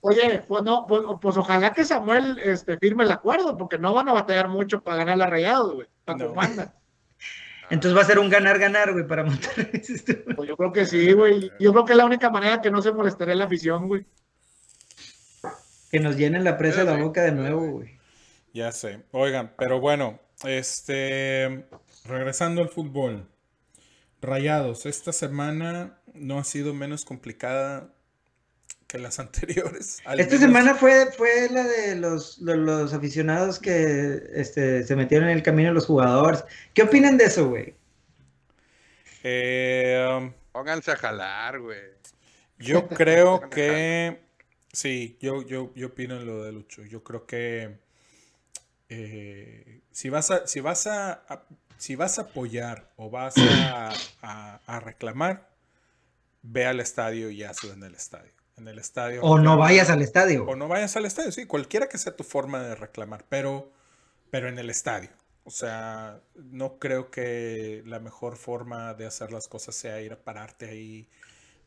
Oye, pues no, pues, pues ojalá que Samuel este, firme el acuerdo, porque no van a batallar mucho para ganar la rayados, güey. Para No. Entonces va a ser un ganar-ganar, güey, para Monterrey. tú. Pues yo creo que sí, güey. Yo creo que es la única manera que no se molestaría la afición, güey. Que nos llenen la presa Sí, la boca de nuevo, güey. Ya sé. Oigan, pero bueno, este. Regresando al fútbol. Rayados, esta semana no ha sido menos complicada que las anteriores. Al Esta menos- semana fue, fue la de los, lo- los, aficionados que este, se metieron en el camino de los jugadores. ¿Qué opinan de eso, güey? Eh, um, Pónganse a jalar, güey. Yo creo que sí, yo, yo, yo opino en lo de Lucho. Yo creo que eh, si vas a, si vas a, a- si vas a apoyar o vas a, a- a reclamar, ve al estadio y hazlo en el estadio. En el estadio. O no vayas al estadio. O no vayas al estadio, sí, cualquiera que sea tu forma de reclamar, pero, pero en el estadio. O sea, no creo que la mejor forma de hacer las cosas sea ir a pararte ahí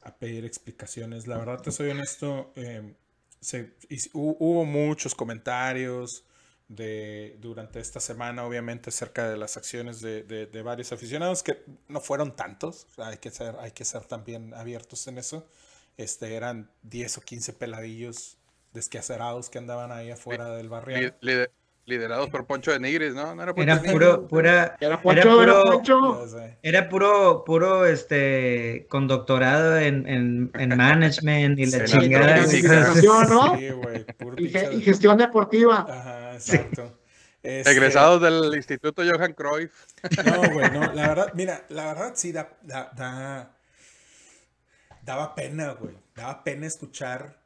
a pedir explicaciones. La verdad, te soy honesto, eh, se- hubo muchos comentarios de, durante esta semana, obviamente, acerca de las acciones de, de- de varios aficionados, que no fueron tantos, hay que ser, hay que ser también abiertos en eso. Este, eran 10 o 15 peladillos desquacerados que andaban ahí afuera del barrio. lider- liderados por Poncho de Nigris, ¿no? No era Poncho Era puro, pura, Era Poncho, era puro, Poncho. era puro, puro, este, con doctorado en, en, en management y la Sí, chingada. Y, y gestión deportiva. Ajá, exacto. Este, Egresados del Instituto Johan Cruyff. No, güey, no, la verdad, mira, la verdad sí da, da, da- daba pena, güey, daba pena escuchar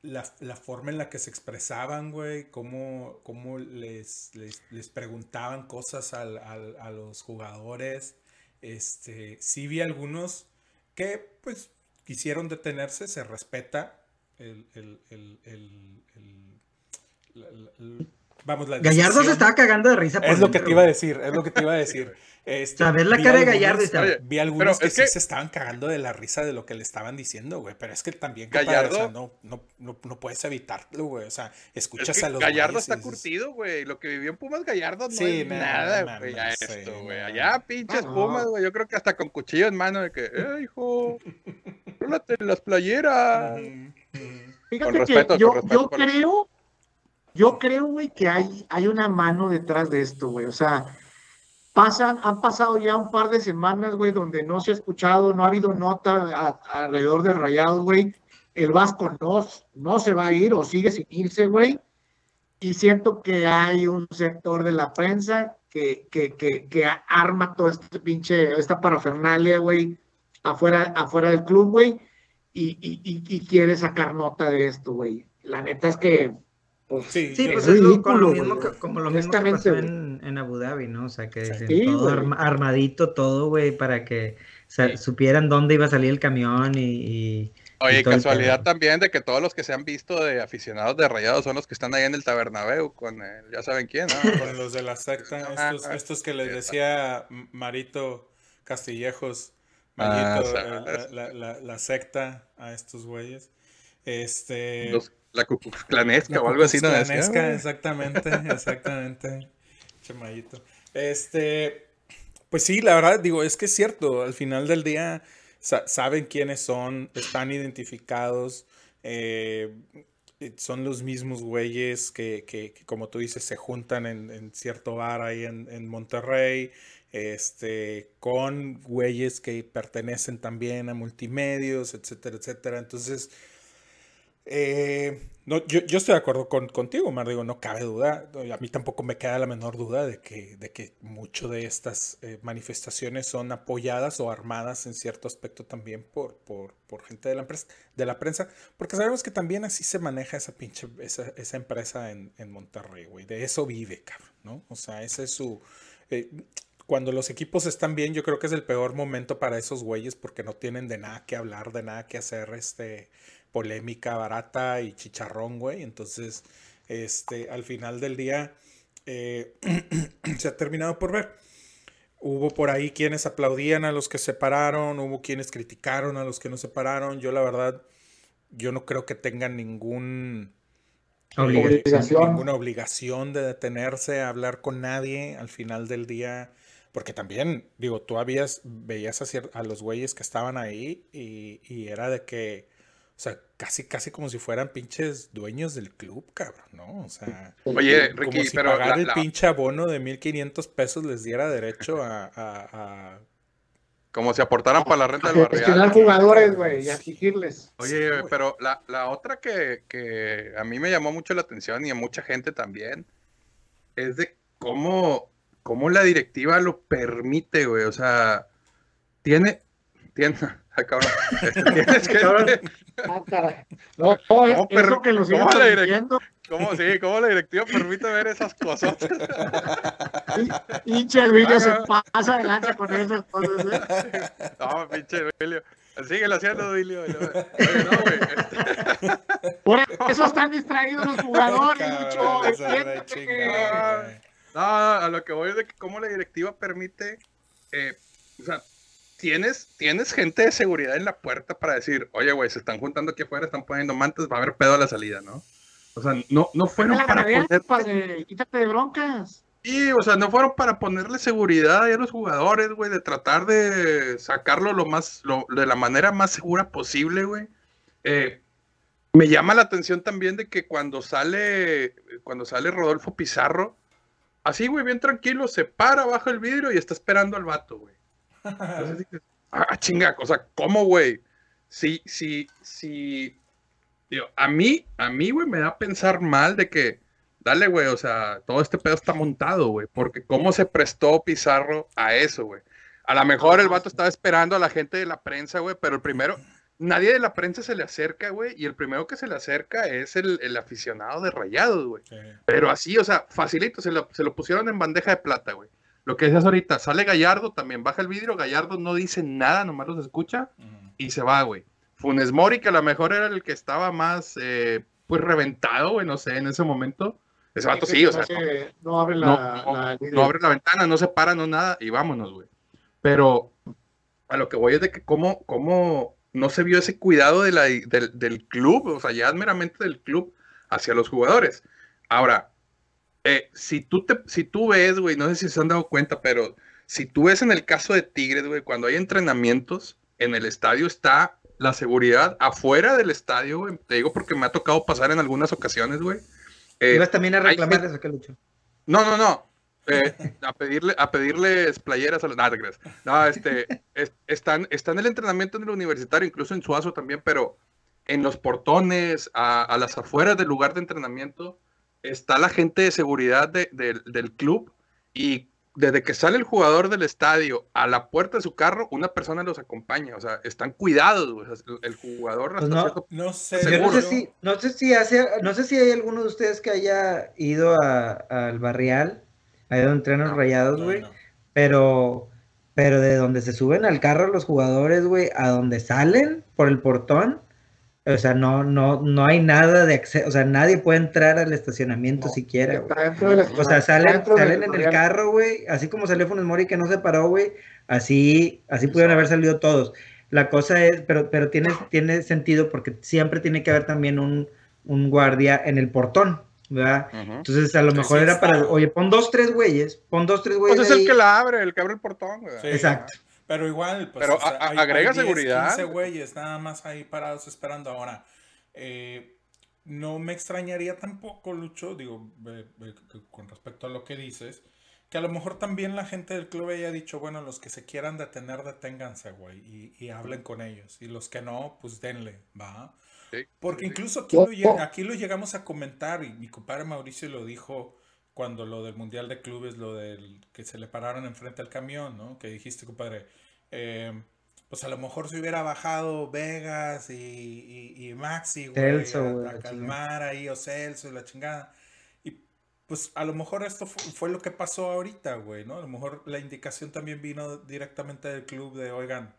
la, la forma en la que se expresaban, güey, cómo, cómo les, les, les preguntaban cosas al- al- a los jugadores, este, sí vi algunos que, pues, quisieron detenerse, se respeta el, el, el, el- vamos, la Gallardo se estaba cagando de risa. por Es lo que te iba a decir, es lo que te iba a decir. Este, O sea, ves la vi cara de algunos- Gallardo y Vi algunos que es sí se estaban cagando de la risa de lo que le estaban diciendo, güey. Pero es que también, Gallardo- o sea, no, no, no, no puedes evitarlo, güey. O sea, Es escuchas que a los Gallardo güeyes está dices, curtido, güey. Lo que vivió en Pumas Gallardo no Sí, es nada, güey. no, a sí, esto, güey. Allá, pinches Ah. Pumas, güey. Yo creo que hasta con cuchillo en mano de que, eh, hijo, rólate las playeras. Fíjate Con respeto, que yo, con respeto yo creo, yo creo, güey, que hay, hay una mano detrás de esto, güey. O sea, pasan, han pasado ya un par de semanas, güey, donde no se ha escuchado, no ha habido nota alrededor de Rayados, güey. El Vasco no, no se va a ir o sigue sin irse, güey. Y siento que hay un sector de la prensa que, que, que, que arma todo este pinche, esta parafernalia, güey, afuera, afuera del club, güey y, y- y quiere sacar nota de esto, güey. La neta es que, pues, Sí, pues es es lo, con ridículo, lo mismo güey. que, como lo mismo que pasó en, en Abu Dhabi, ¿no? O sea, que Sí. todo armadito todo, güey, para que Sí. supieran dónde iba a salir el camión y... y- Oye, y casualidad también de que todos los que se han visto de aficionados de Rayados son los que están ahí en el Tabernabéu con el, ya saben quién, ¿no? Con los de la secta, estos, Ah, estos que les decía Marito Castillejos, Ah, sabes. eh, la, la- la- la secta a estos güeyes. Este. Los- la la o algo así, ¿no? Decía, güey. exactamente, exactamente. Che Mayito. Este. Pues sí, la verdad, digo, es que es cierto, al final del día sa- saben quiénes son, están identificados, eh, son los mismos güeyes que, que- que, como tú dices, se juntan en, en cierto bar ahí en, en Monterrey, este, con güeyes que pertenecen también a multimedios, etcétera, etcétera. Entonces, eh, no, yo, yo estoy de acuerdo con, contigo, Mar, digo, no cabe duda. A mí tampoco me queda la menor duda de que, de que mucho de estas eh, manifestaciones son apoyadas o armadas en cierto aspecto también por, por, por gente de la, empresa, de la prensa, porque sabemos que también así se maneja esa pinche, esa, esa empresa en, en Monterrey, güey. De eso vive, cabrón, ¿no? O sea, ese es su... eh, cuando los equipos están bien, yo creo que es el peor momento para esos güeyes porque no tienen de nada que hablar, de nada que hacer, este, polémica barata y chicharrón, güey. Entonces, este, al final del día, eh, se ha terminado por ver. Hubo por ahí quienes aplaudían a los que se pararon, hubo quienes criticaron a los que no se pararon. Yo, la verdad, yo no creo que tengan ningún Obligación. Ninguna obligación de detenerse a hablar con nadie al final del día. Porque también, digo, tú habías, veías a, los güeyes que estaban ahí y, y era de que, o sea, casi, casi como si fueran pinches dueños del club, cabrón, ¿no? O sea, Oye, como Ricky, si pero pagar la- el la- pinche abono de 1500 pesos les diera derecho a, a- a- como si aportaran para la renta del A gestionar jugadores, güey, y a exigirles. Oye, Sí, güey. pero la, la otra que, que a mí me llamó mucho la atención y a mucha gente también es de cómo, cómo la directiva lo permite, güey. O sea, tiene, tiene, ah, cabrón, este, tienes que, Ah. No, no, es- ¿Cómo per- eso que lo cómo la ¿cómo sí? ¿Cómo la directiva permite ver esas cosas? pinche Emilio se Ah. pasa adelante con esas cosas, ¿eh? No, pinche Emilio. Síguelo haciendo. Oye, no, güey. este- Por eso están distraídos los jugadores, chingada, güey. No, a lo que voy es de que cómo la directiva permite, eh, o sea, tienes, tienes gente de seguridad en la puerta para decir, oye, güey, se están juntando aquí afuera, están poniendo mantas, va a haber pedo a la salida, ¿no? O sea, no, no fueron para ganadería, poner, padre, quítate de broncas. y, o sea, no fueron para ponerle seguridad a los jugadores, güey, de tratar de sacarlo lo más, lo- de la manera más segura posible, güey. Eh, me llama la atención también de que cuando sale, cuando sale Rodolfo Pizarro, así, güey, bien tranquilo, se para, baja el vidrio y está esperando al vato, güey. Entonces dices, ah, chinga, o sea, ¿cómo, güey? Si, si, si, digo, a mí, a mí, güey, me da a pensar mal de que, dale, güey, o sea, todo este pedo está montado, güey, porque cómo se prestó Pizarro a eso, güey. A lo mejor el vato estaba esperando a la gente de la prensa, güey, pero el primero, nadie de la prensa se le acerca, güey, y el primero que se le acerca es el, el aficionado de Rayados, güey. Sí. Pero así, o sea, facilito, se lo, se lo pusieron en bandeja de plata, güey. Lo que decías ahorita, sale Gallardo, también baja el vidrio, Gallardo no dice nada, nomás los escucha Ujú. y se va, güey. Funes Mori, que a lo mejor era el que estaba más, eh, pues, reventado, güey, no sé, en ese momento. Ese vato sí, o sea, no, no abre la, no, la- no abre la ventana, no se para, no nada, y vámonos, güey. Pero a lo que voy es de que cómo, cómo no se vio ese cuidado de la, del, del club, o sea, ya meramente del club hacia los jugadores. Ahora, eh, si, tú te, si tú ves, güey, no sé si se han dado cuenta, pero si tú ves en el caso de Tigres, güey, cuando hay entrenamientos en el estadio está la seguridad afuera del estadio, güey. Te digo porque me ha tocado pasar en algunas ocasiones, güey. Eh, ¿Ibas también a hay reclamarles o qué, Lucho? no, no, no. Eh, a pedirle, a pedirles playeras a los. No. No, este, es- están, están en el entrenamiento en el universitario, incluso en Suazo también, pero en los portones, a, a las afueras del lugar de entrenamiento, está la gente de seguridad de- del- del club y desde que sale el jugador del estadio a la puerta de su carro, una persona los acompaña. O sea, están cuidados, güey. O sea, el jugador Pues no, cierto- No sé. Yo no sé si, no sé si hace, no sé si hay alguno de ustedes que haya ido a- al barrial, donde entrenan los No, rayados, No, güey, no. pero, pero de donde se suben al carro los jugadores, güey, a donde salen por el portón, o sea, no, no, no hay nada de acceso, o sea, nadie puede entrar al estacionamiento No, siquiera, güey. Está dentro de la- O sea, está salen, salen en el carro, güey, así como salió Funes Mori que no se paró, güey, así, así pudieron haber salido todos. La cosa es, pero, pero tiene, tiene sentido porque siempre tiene que haber también un, un guardia en el portón, ¿verdad? Entonces a lo mejor sí era está. para, oye, pon dos, tres güeyes, pon dos, tres güeyes. Pues es el que la abre, el que abre el portón, güey. Sí, Exacto. Pero igual, pues, Pero o sea, a- a- hay- agrega hay 10, seguridad. 15 güeyes nada más ahí parados esperando. Ahora, eh, no me extrañaría tampoco, Lucho, digo, eh, eh, con respecto a lo que dices, que a lo mejor también la gente del club haya dicho, bueno, los que se quieran detener, deténganse, güey, y, y hablen con ellos. Y los que no, pues denle, ¿va? Sí, Porque sí, sí. incluso aquí lo, lle- aquí lo llegamos a comentar y mi compadre Mauricio lo dijo cuando lo del Mundial de Clubes, lo del que se le pararon enfrente al camión, ¿no? Que dijiste, compadre, eh, pues a lo mejor se hubiera bajado Vegas y, y, y Maxi, güey, Celso, a- güey, a, calmar ahí, o Celso y la chingada. Y pues a lo mejor esto fu- fue, lo que pasó ahorita, güey, ¿no? A lo mejor la indicación también vino directamente del club de, oigan,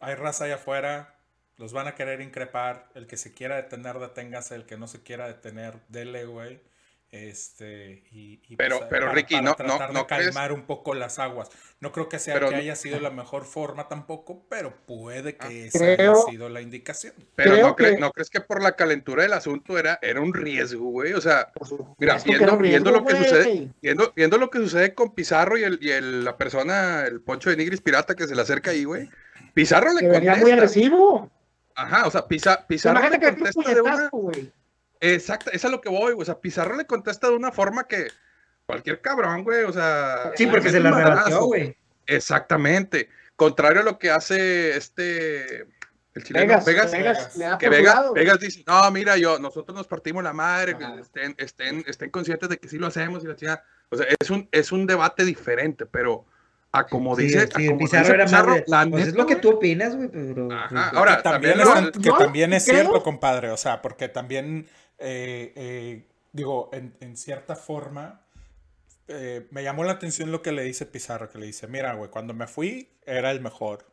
hay raza allá afuera, los van a querer increpar, el que se quiera detener, deténgase, el que no se quiera detener, dele, güey. Este, y, y, Pero- pero, Ricky, no- no- tratar no crees- calmar un poco las aguas. No creo que sea Pero que haya sido la mejor forma tampoco, pero puede Ah. que esa haya sido la indicación. Pero no, cre- que- no crees que por la calentura del asunto era, era un riesgo, güey. O sea, Mira, viendo- lo que sucede- viendo, viendo lo que sucede con Pizarro y, el, y el- la persona, el Poncho de Nigris Pirata que se le acerca ahí, güey. Pizarro le contesta. muy agresivo. Ajá, o sea, Pisa- Pizarro le Imagínate que le contesta de una. güey. Exacto, es a lo que voy, güey. O sea, Pizarro le contesta de una forma que cualquier cabrón, güey. O sea. Sí, porque se la rebatió, güey. Exactamente. Contrario a lo que hace este. El chileno Vegas, Vegas, Vegas, le que Vegas. Vegas dice, no, mira, yo, nosotros nos partimos la madre, que estén, estén, estén conscientes de que sí lo hacemos y la chingada. O sea, es un, es un debate diferente, pero a como Sí, dice, sí, a como Pizarro dice era Pizarro, la pues es neta, lo que tú opinas, güey, pero... Ajá, pues, ahora, que también, también es, que también es creo- cierto, compadre. O sea, porque también, eh, eh, digo, en, en cierta forma, eh, me llamó la atención lo que le dice Pizarro, que le dice, mira, güey, cuando me fui era el mejor.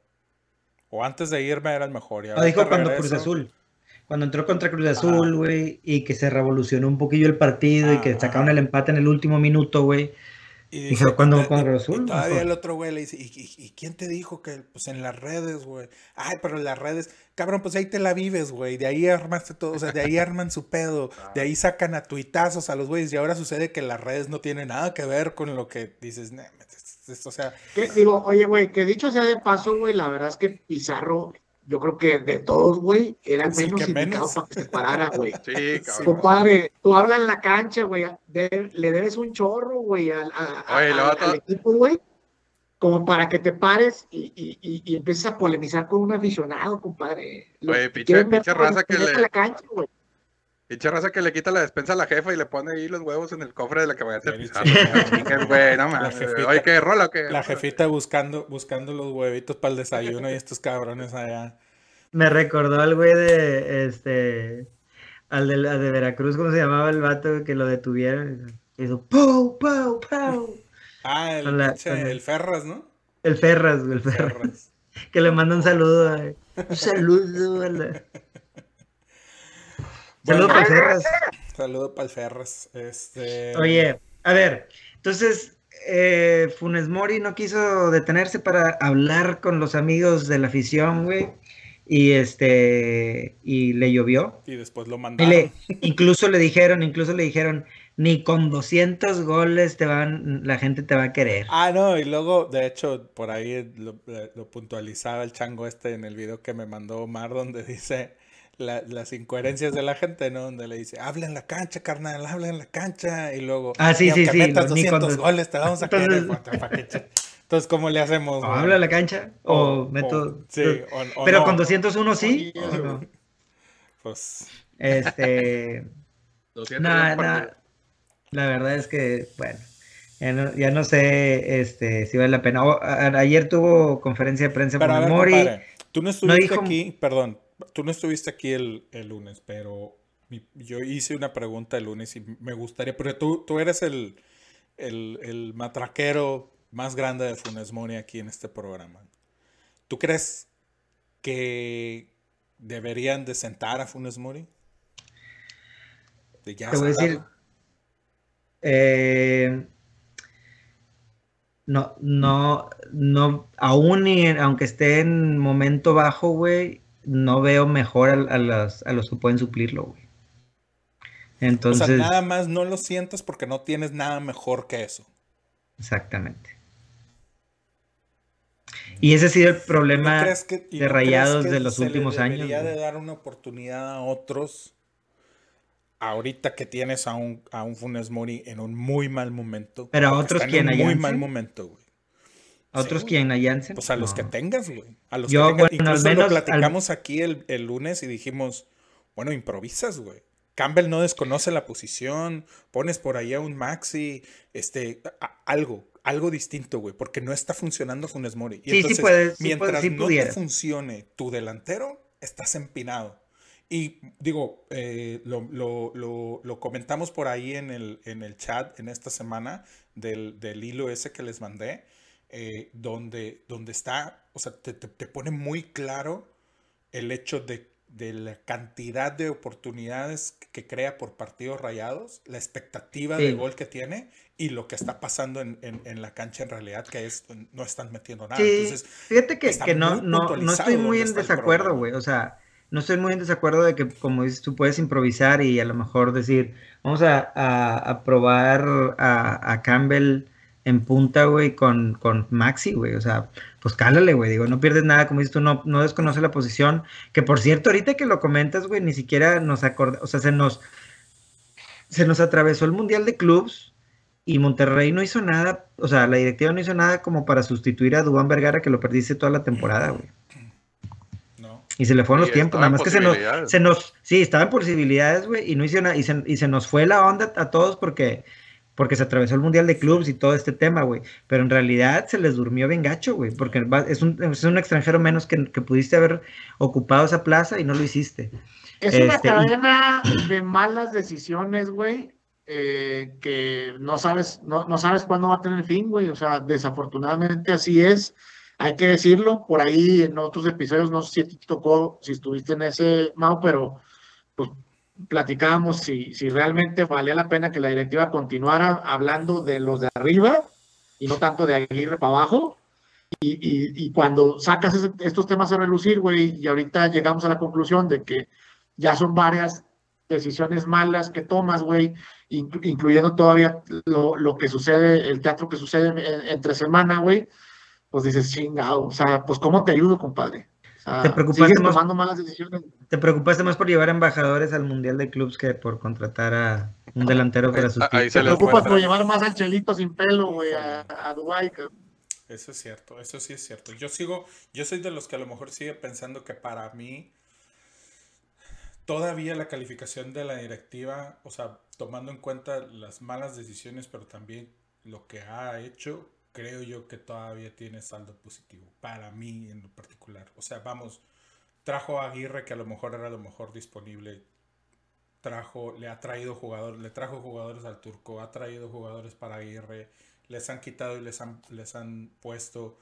O antes de irme era el mejor. Y Lo dijo cuando regreso". Cruz Azul. Cuando entró contra Cruz. Azul, güey, y que se revolucionó un poquillo el partido y que Ajá. sacaron el empate en el último minuto, güey. Y ¿cuándo y- con y- Cruz Azul? y todavía el otro güey le dice, ¿y, y- y quién te dijo que? Pues en las redes, güey. Ay, pero en las redes, cabrón, pues ahí te la vives, güey. De ahí armaste todo, o sea, de ahí arman su pedo. De ahí sacan a tuitazos a los güeyes. Y ahora sucede que las redes no tienen nada que ver con lo que dices, "Nah, es- es- o sea, Que, digo, oye, güey, que dicho sea de paso, güey, la verdad es que Pizarro, yo creo que de todos, güey, era Es el menos que indicado menos. para que se parara, güey. Sí, cabrón. Compadre, tú hablas en la cancha, güey, de- le debes un chorro, güey, al, a- Oye, al- equipo, güey, como para que te pares y, y, y, y empieces a polemizar con un aficionado, compadre. Que pinche- raza que le- la cancha, güey. Pinche raza que le quita la despensa a la jefa y le pone ahí los huevos en el cofre de la que vaya a hacer. Chingues, güey, no jefita- Oye, ¿qué rola qué? la jefita buscando, buscando los huevitos para el desayuno y estos cabrones allá. Me recordó al güey de, este, al de, al de Veracruz, ¿cómo se llamaba el vato que lo detuvieron? Hizo, ¡Pau, pau, pau! Ah, el, la- pinche- el- el Ferras, ¿no? El Ferras, güey, el Ferras. Ferras. Que le manda un saludo. eh. Un saludo a la... Saludo para el Ferras. Saludo para el Ferras. Este... Oye, a ver, entonces eh, Funes Mori no quiso detenerse para hablar con los amigos de la afición, güey. Y este, y le llovió. Y después lo mandaron. le, incluso le dijeron, incluso le dijeron, ni con 200 goles te van, la gente te va a querer. Ah, no, y luego, de hecho, por ahí lo, lo puntualizaba el chango este en el video que me mandó Omar, donde dice la- las incoherencias de la gente, ¿no? Donde le dice, habla en la cancha, carnal, habla en la cancha, y luego, Ah, sí, "Y sí, sí, metas lo- ni 200 cuando- goles, te vamos a querer. Entonces- ch- Entonces, ¿cómo le hacemos? O güey? habla a la cancha, o, O- meto... o- sí, o- o pero no. con 201 sí. ¿o no? Pues, Este... 200 Nada, nada. La verdad es que, bueno. Ya no, ya no sé este, si vale la pena. O, a- a- ayer tuvo conferencia de prensa Pero con ver, Mori. compadre, tú no estuviste dijo- aquí, perdón, tú no estuviste aquí el, el lunes, pero mi- yo hice una pregunta el lunes y me gustaría, porque tú, tú eres el, el, el matraquero más grande de Funes Mori aquí en este programa. ¿Tú crees que deberían de sentar a Funes Mori? De ya Te voy a decir. eh, no, no, no, aún y en- aunque esté en momento bajo, güey, no veo mejor a, a los, a los que pueden suplirlo, güey. O Entonces, sea, nada más no lo sientas porque no tienes nada mejor que eso. exactamente. Y ese ha sido el ¿No problema que- de no Rayados de los se le últimos años, Debería güey? de dar una oportunidad a otros. Ahorita que tienes a un, a un Funes Mori en un muy mal momento. Pero a otros, está en un ¿A muy mal momento, güey. ¿A otros Sí, quien a Jansen? Pues a los que No. tengas, güey. A los Yo, que tengas. bueno, al Incluso menos- lo platicamos aquí el, el lunes y dijimos, bueno, improvisas, güey. Campbell no desconoce la posición, pones por ahí a un Maxi, este, a- algo, algo distinto, güey, porque no está funcionando Funes Mori. Y Sí, sí entonces, puedes, sí mientras puedes, sí no te funcione tu delantero, estás empinado. Y digo, eh, lo, lo- lo- lo comentamos por ahí en el, en el chat en esta semana del, del hilo ese que les mandé, eh, donde, donde está, o sea, te, te- te pone muy claro el hecho de, de la cantidad de oportunidades que crea por partidos rayados, la expectativa de gol que tiene y lo que está pasando en, en- en la cancha en realidad, que es no están metiendo nada. Sí, Entonces, fíjate que, que no, no, no estoy muy en desacuerdo, güey. O sea, no estoy muy en desacuerdo de que, como dices, tú puedes improvisar y a lo mejor decir, vamos a, a- a probar a, a Campbell en punta, güey, con, con Maxi, güey. O sea, pues cálale, güey. Digo, no pierdes nada, como dices tú, no, no desconoce la posición. Que por cierto, ahorita que lo comentas, güey, ni siquiera nos acordamos, o sea, se nos, se nos atravesó el Mundial de Clubs y Monterrey no hizo nada, o sea, la directiva no hizo nada como para sustituir a Dubán Vergara, que lo perdiste toda la temporada, güey. ¿no? Y se le fueron los tiempos, nada más que se nos, se nos, sí, estaba en posibilidades, güey, y no hizo nada, y se, y se nos fue la onda a todos porque, porque se atravesó el Mundial de Clubs y todo este tema, güey. Pero en realidad se les durmió bien gacho, güey, porque es un, es un extranjero menos que, que pudiste haber ocupado esa plaza y no lo hiciste. Es una Este, y- cadena de malas decisiones, güey, eh, que no sabes, no, no sabes cuándo va a tener fin, güey. O sea, desafortunadamente así es. Hay que decirlo. Por ahí en otros episodios, no sé si te tocó, si estuviste en ese, Mau, pero pues platicábamos si, si realmente valía la pena que la directiva continuara hablando de los de arriba y no tanto de Aguirre para abajo. Y, y, cuando sacas estos temas a relucir, güey, y ahorita llegamos a la conclusión de que ya son varias decisiones malas que tomas, güey, inclu- incluyendo todavía lo, lo que sucede, el teatro que sucede en- entre semana, güey, pues dices, chingado, o sea, pues ¿cómo te ayudo, compadre? Sea, Te preocupaste más- tomando malas decisiones. Te preocupaste más por llevar embajadores al Mundial de Clubs que por contratar a un delantero para Ahí sustituir. se Te preocupas por llevar más al chelito sin pelo, güey, a, a Dubái. Eso es cierto, eso sí es cierto. Yo sigo, yo soy de los que a lo mejor sigue pensando que para mí todavía la calificación de la directiva, o sea, tomando en cuenta las malas decisiones, pero también lo que ha hecho, creo yo que todavía tiene saldo positivo, para mí en lo particular. O sea, vamos, trajo a Aguirre que a lo mejor era lo mejor disponible, trajo, le ha traído jugadores, le trajo jugadores al turco, ha traído jugadores para Aguirre, les han quitado y les han, les han puesto.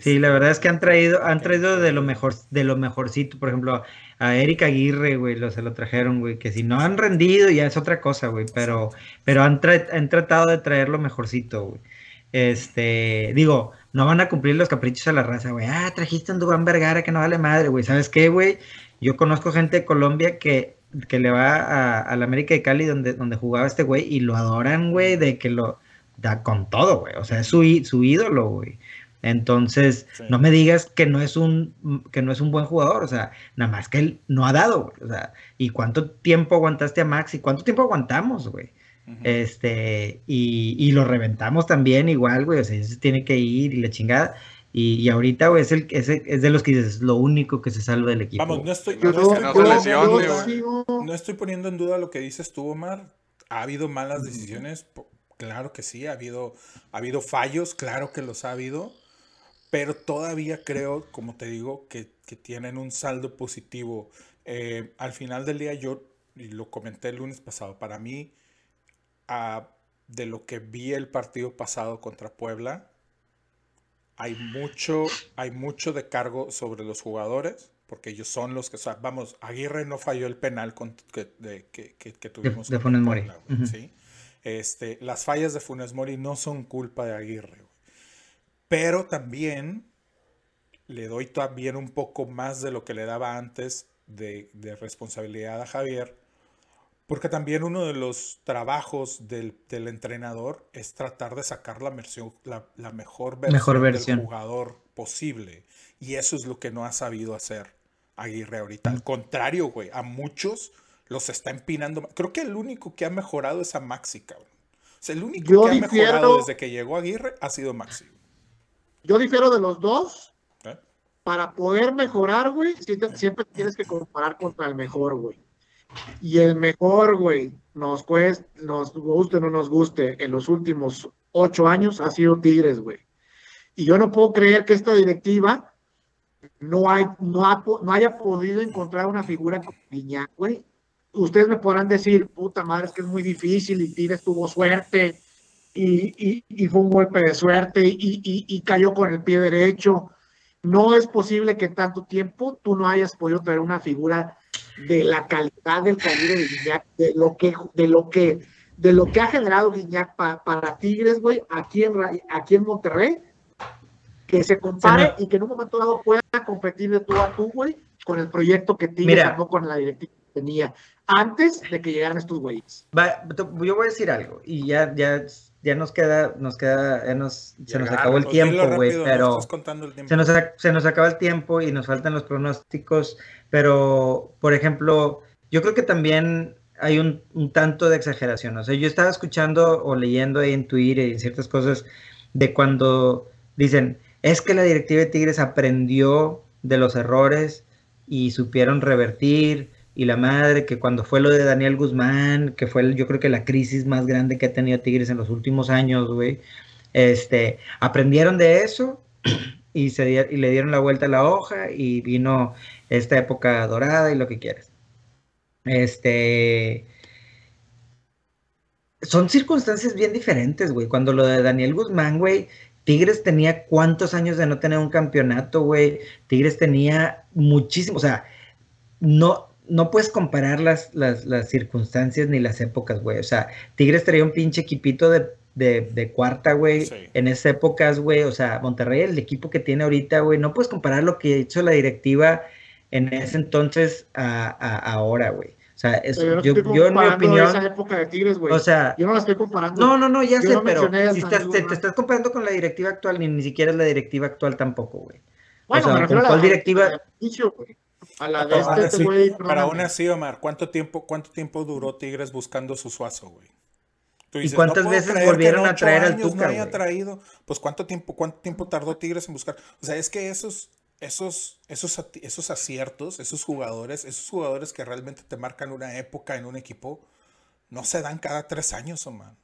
Sí, la verdad es que han traído, han traído de lo mejor, de lo mejorcito, por ejemplo, a Eric Aguirre, güey, lo, se lo trajeron, güey, que si no han rendido ya es otra cosa, güey, pero, pero han, tra- han tratado de traer lo mejorcito, güey. Este, digo, no van a cumplir los caprichos a la raza, güey. Ah, trajiste un Dubán Vergara que no vale madre, güey. ¿Sabes qué, güey? Yo conozco gente de Colombia que, que le va a, a la América de Cali donde, donde jugaba este güey y lo adoran, güey, de que lo da con todo, güey. O sea, es su, su ídolo, güey. Entonces, Sí. no me digas que no es un que no es un buen jugador, o sea, nada más que él no ha dado, güey. O sea, ¿y cuánto tiempo aguantaste a Max y cuánto tiempo aguantamos, güey? Ujú. Este, y, y lo reventamos también igual, güey, o sea, ese tiene que ir y la chingada. Y, y ahorita, güey, es, el, es, el- es de los que dices, es lo único que se salva del equipo. Vamos, no estoy, Yo, no yo- estoy no sigo- no estoy poniendo en duda lo que dices tú, Omar. Ha habido malas decisiones, claro que sí, ha habido, ha habido fallos, claro que los ha habido, pero todavía creo, como te digo, que, que tienen un saldo positivo. Eh, al final del día yo, y lo comenté el lunes pasado, para mí, de lo que vi el partido pasado contra Puebla, hay mucho, hay mucho de cargo sobre los jugadores, porque ellos son los que, o sea, vamos, Aguirre no falló el penal con, que, de, que, que, que tuvimos. de Funes Mori. Puebla. ¿sí? este, las fallas de Funes Mori no son culpa de Aguirre, pero también le doy también un poco más de lo que le daba antes de, de responsabilidad a Javier, porque también uno de los trabajos del, del entrenador es tratar de sacar la, versión, la, la mejor versión, Mejor versión. del jugador posible. Y eso es lo que no ha sabido hacer Aguirre ahorita. Al contrario, güey, a muchos los está empinando. Creo que el único que ha mejorado es a Maxi, cabrón. O sea, el único Yo que ha mejorado desde que llegó Aguirre ha sido Maxi. Yo difiero de los dos. ¿eh? Para poder mejorar, güey, siempre, siempre tienes que comparar contra el mejor, güey. Y el mejor, güey, nos cueste, nos guste o no nos guste, en los últimos ocho años ha sido Tigres, güey. Y yo no puedo creer que esta directiva no, hay, no, ha no haya podido encontrar una figura como Guiñac, güey. Ustedes me podrán decir, puta madre, es que es muy difícil y Tigres tuvo suerte y, y- fue un golpe de suerte y- y cayó con el pie derecho. No es posible que en tanto tiempo tú no hayas podido traer una figura de la calidad del calibre de Guiñac, de lo que, de lo que, de lo que ha generado Guiñac pa- para Tigres, güey, aquí en, aquí en Monterrey, que se compare y que en un momento dado pueda competir de tú a tú, güey, con el proyecto que Tigres armó con la directiva que tenía antes de que llegaran estos güeyes. Yo voy a decir algo y ya, ya, ya nos queda, nos queda, ya nos, se nos acabó el tiempo, güey, no pero se nos, se nos acaba el tiempo y nos faltan los pronósticos, pero, por ejemplo, yo creo que también hay un, un tanto de exageración, o sea, yo estaba escuchando o leyendo ahí en Twitter y ciertas cosas de cuando dicen, es que la directiva de Tigres aprendió de los errores y supieron revertir y la madre que cuando fue lo de Daniel Guzmán, que fue yo creo que la crisis más grande que ha tenido Tigres en los últimos años, güey, este, aprendieron de eso y, se, y le dieron la vuelta a la hoja y vino esta época dorada y lo que quieras. Este, son circunstancias bien diferentes, güey. Cuando lo de Daniel Guzmán, güey, Tigres tenía cuántos años de no tener un campeonato, güey. Tigres tenía muchísimo, o sea, no, no puedes comparar las, las, las circunstancias ni las épocas, güey. O sea, Tigres traía un pinche equipito de, de, de cuarta, güey, Sí. en esas épocas, güey. O sea, Monterrey, el equipo que tiene ahorita, güey, no puedes comparar lo que hizo la directiva en ese entonces a, a- ahora, güey. O sea, es- Pero yo, no estoy yo en mi comparando opinión, esa época de Tigres, güey. o sea, yo no la estoy comparando. no, no, no, ya Yo sé, no pero si estás, te, estás comparando con la directiva actual, ni, ni siquiera es la directiva actual tampoco, güey. Bueno, o sea, me refiero ¿con a cuál la directiva? la inicio, güey. A la de Pero aún este así- güey. pero aún así, Omar, ¿cuánto tiempo, ¿cuánto tiempo duró Tigres buscando su suazo, güey? Tú ¿Y cuántas puedo veces que volvieron a traer al años Tuca, no traído. Pues cuánto tiempo, cuánto tiempo tardó Tigres en buscar. O sea, es que esos, esos, esos, esos aciertos, esos jugadores, esos jugadores que realmente te marcan una época en un equipo, no se dan cada tres años, Omar.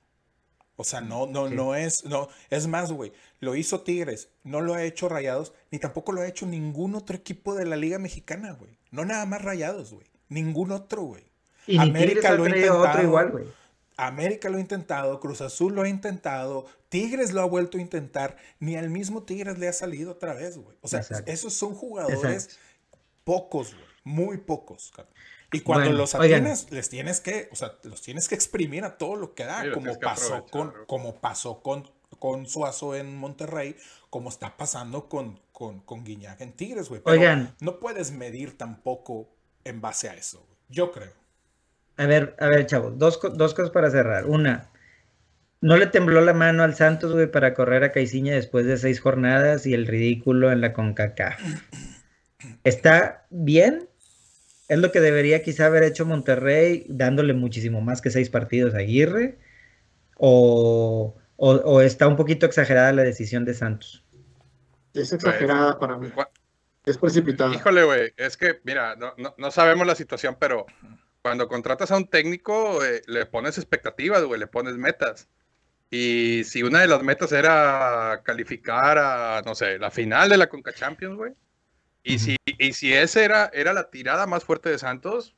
O sea, no, no, Sí. no es, no, es más, güey, lo hizo Tigres, no lo ha hecho Rayados, ni tampoco lo ha hecho ningún otro equipo de la Liga Mexicana, güey. No nada más Rayados, güey. Ningún otro, güey. Y América lo ha otro intentado. igual, güey. América lo ha intentado, Cruz Azul lo ha intentado, Tigres lo ha vuelto a intentar, ni al mismo Tigres le ha salido otra vez, güey. O sea, Exacto. esos son jugadores Exacto. pocos, güey, muy pocos. cabrón. Y cuando Bueno, los oigan. atienes, les tienes que, o sea, los tienes que exprimir a todo lo que da, Sí, como pasó con, como pasó con, con Suazo en Monterrey, como está pasando con, con, con Guiñac en Tigres, güey. Pero Oigan. no puedes medir tampoco en base a eso, güey. Yo creo. A ver, a ver, chavos, dos, co- dos cosas para cerrar. Una, no le tembló la mano al Santos, güey, para correr a Caiciña después de seis jornadas y el ridículo en la CONCACAF. ¿Está bien? Es lo que debería quizá haber hecho Monterrey, dándole muchísimo más que seis partidos a Aguirre. O, o- o está un poquito exagerada la decisión de Santos. Es exagerada para mí. Es precipitada. Híjole, güey, es que, mira, no, no, no sabemos la situación, pero cuando contratas a un técnico, eh, le pones expectativas, güey, le pones metas. Y si una de las metas era calificar a, no sé, la final de la Conca Champions, güey. Y, si, y si esa era, era la tirada más fuerte de Santos,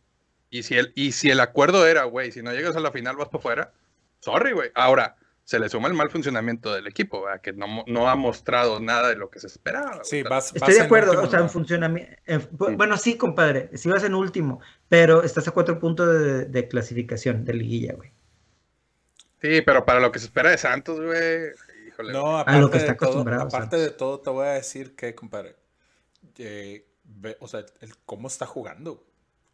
y si el, y si el acuerdo era, güey, si no llegas a la final vas para afuera, sorry, güey. Ahora, se le suma el mal funcionamiento del equipo, ¿verdad? que no, no, ha mostrado nada de lo que se esperaba. Sí, vas, Estoy de acuerdo, o sea, en funcionamiento. Bueno, sí, compadre, si vas en último, pero estás a cuatro puntos de, de clasificación de liguilla, güey. Sí, pero para lo que se espera de Santos, güey. Híjole. No, aparte, lo que está de, todo, aparte de todo, te voy a decir que, compadre, eh, ve, o sea, el, cómo está jugando.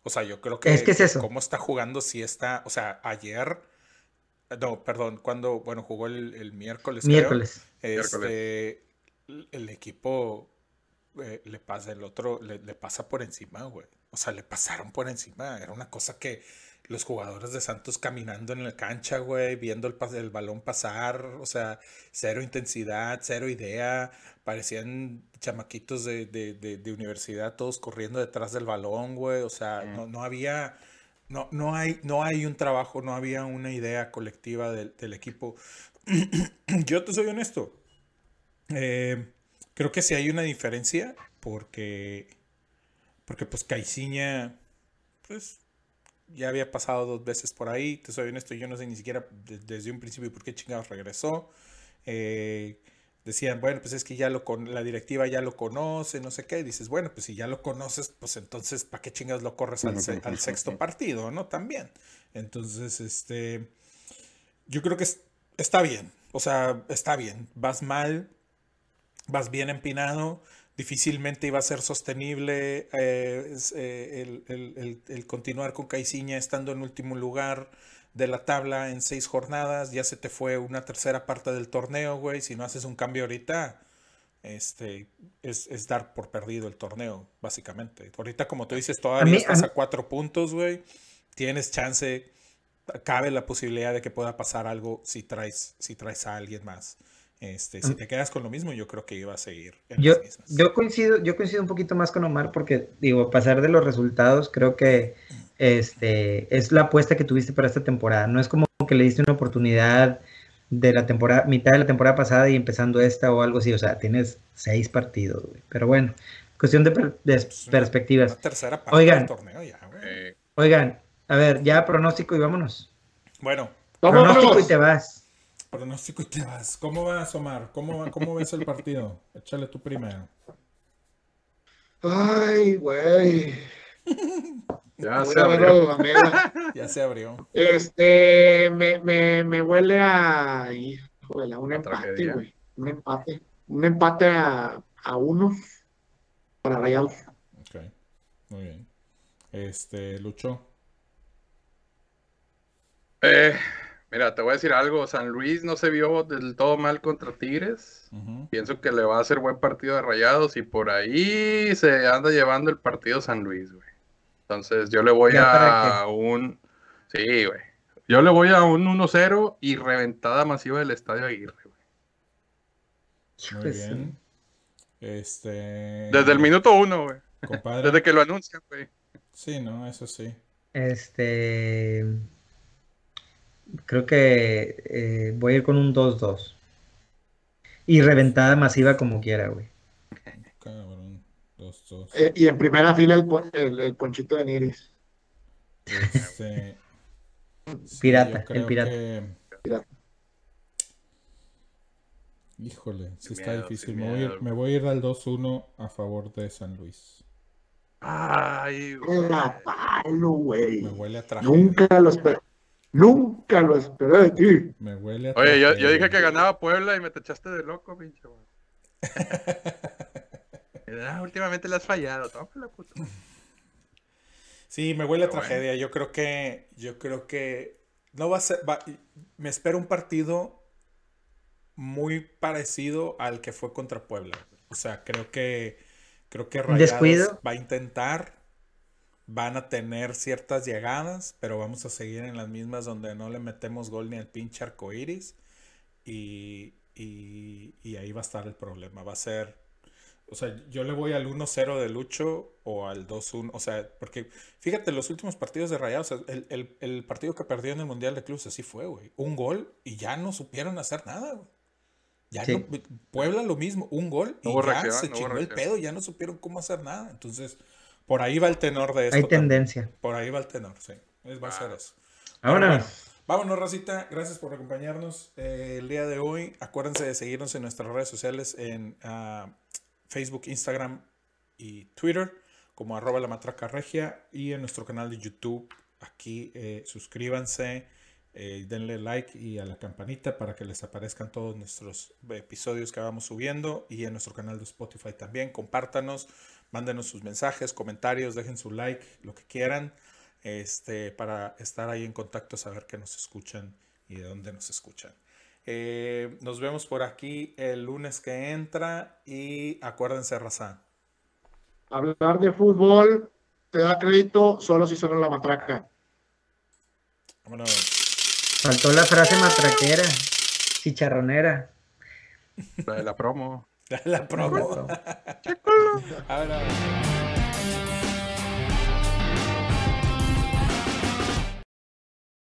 O sea, yo creo que, es que es eso. cómo está jugando, si está, o sea, ayer no, perdón, cuando, bueno, jugó el, el miércoles. Miércoles. Creo, este, el equipo eh, le pasa, el otro le, le pasa por encima, güey. O sea, le pasaron por encima. Era una cosa que los jugadores de Santos caminando en la cancha, güey, viendo el, el, balón pasar, o sea, cero intensidad, cero idea, parecían chamaquitos de, de, de, de universidad todos corriendo detrás del balón, güey, o sea, mm. no, no había no, no, hay, no hay un trabajo, no había una idea colectiva del, del equipo. Yo te soy honesto. Eh, creo que sí hay una diferencia porque, porque pues Caiciña, pues ya había pasado dos veces por ahí. Te soy honesto, yo no sé ni siquiera desde un principio por qué chingados regresó. Eh, decían, bueno, pues es que ya lo con la directiva ya lo conoce, no sé qué, y dices, bueno, pues si ya lo conoces, pues entonces, ¿para qué chingas lo corres al, al, sexto partido, no? También. Entonces, este, yo creo que es, está bien, o sea, está bien, vas mal, vas bien empinado, difícilmente iba a ser sostenible eh, eh, el, el, el, el, continuar con Caiciña estando en último lugar de la tabla en seis jornadas, ya se te fue una tercera parte del torneo, güey. Si no haces un cambio ahorita, este, es, es dar por perdido el torneo, básicamente. Ahorita, como tú dices, todavía a mí, estás a, a, cuatro puntos, güey. Tienes chance, cabe la posibilidad de que pueda pasar algo si traes, si traes a alguien más. Este, si te quedas con lo mismo, yo creo que iba a seguir. yo, yo coincido, yo coincido un poquito más con Omar porque, digo, pasar de los resultados, creo que este, es la apuesta que tuviste para esta temporada. No es como que le diste una oportunidad de la temporada, mitad de la temporada pasada y empezando esta o algo así. O sea, tienes seis partidos, güey. Pero bueno, cuestión de, per de perspectivas. tercera parte oigan, del torneo ya, güey. Oigan, a ver, ya pronóstico y vámonos. Bueno. Pronóstico y te vas. Pronóstico y te vas. ¿Cómo vas, Omar? ¿Cómo, cómo ves el partido? Échale tú primero. Ay, güey. Ya se abrió. ya se abrió. Este, me, me, me huele a, híjole, a un empate, güey. Un empate. Un empate a, a uno para Rayados. Ok, muy bien. Este, Lucho. Eh, Mira, te voy a decir algo, San Luis no se vio del todo mal contra Tigres. Uh -huh. Pienso que le va a hacer buen partido de Rayados y por ahí se anda llevando el partido San Luis, güey. Entonces yo le voy a un... Sí, güey. Yo le voy a un 1-0 y reventada masiva del Estadio Aguirre, güey. Muy bien. Este... Desde el minuto uno, güey. Desde que lo anuncian, güey. Sí, no, eso sí. Este creo que eh, voy a ir con un 2-2. Y reventada masiva como quiera, güey. Cabrón, 2-2. Eh, y en primera fila el, el, el ponchito de Niris. Este... pirata, sí, el pirata. Que... pirata. Híjole, sí está miedo, difícil. Me voy, a ir, me voy, a ir, al 2-1 a favor de San Luis. Ay, güey. Me huele a tragedia. Nunca los Nunca lo esperé de ti. Me huele a Oye, yo, yo, dije que ganaba Puebla y me tachaste de loco, pinche. ah, últimamente le has fallado. Tómala, puto. Sí, me huele Pero a tragedia. Bueno. Yo creo que. Yo creo que. No va a ser. Va, me espera un partido muy parecido al que fue contra Puebla. O sea, creo que. Creo que Rayados ¿Descuido? va a intentar van a tener ciertas llegadas, pero vamos a seguir en las mismas donde no le metemos gol ni al pinche arcoiris. Y, y, y ahí va a estar el problema. Va a ser. O sea, yo le voy al 1-0 de Lucho o al 2-1. O sea, porque fíjate, los últimos partidos de Rayados, el, el, el, partido que perdió en el Mundial de Clubes así fue, güey. Un gol y ya no supieron hacer nada, güey. Ya no, Puebla lo mismo, un gol y ya se chingó el pedo, ya no supieron cómo hacer nada. Entonces, por ahí va el tenor de esto. Hay tendencia. Por ahí va el tenor, sí. va a ser eso. Ahora. vámonos, Racita. Gracias por acompañarnos eh, el día de hoy. Acuérdense de seguirnos en nuestras redes sociales en uh, Facebook, Instagram y Twitter como arroba la matraca regia y en nuestro canal de YouTube. Aquí eh, suscríbanse eh, denle like y a la campanita para que les aparezcan todos nuestros episodios que vamos subiendo y en nuestro canal de Spotify también. Compártanos, mándenos sus mensajes, comentarios, dejen su like, lo que quieran, este, para estar ahí en contacto, saber que nos escuchan y de dónde nos escuchan. Eh, nos vemos por aquí el lunes que entra y acuérdense, Raza. Hablar de fútbol te da crédito solo si suena la matraca. Vámonos. Faltó la frase matraquera, chicharronera. La de la promo. La promo. Ahora.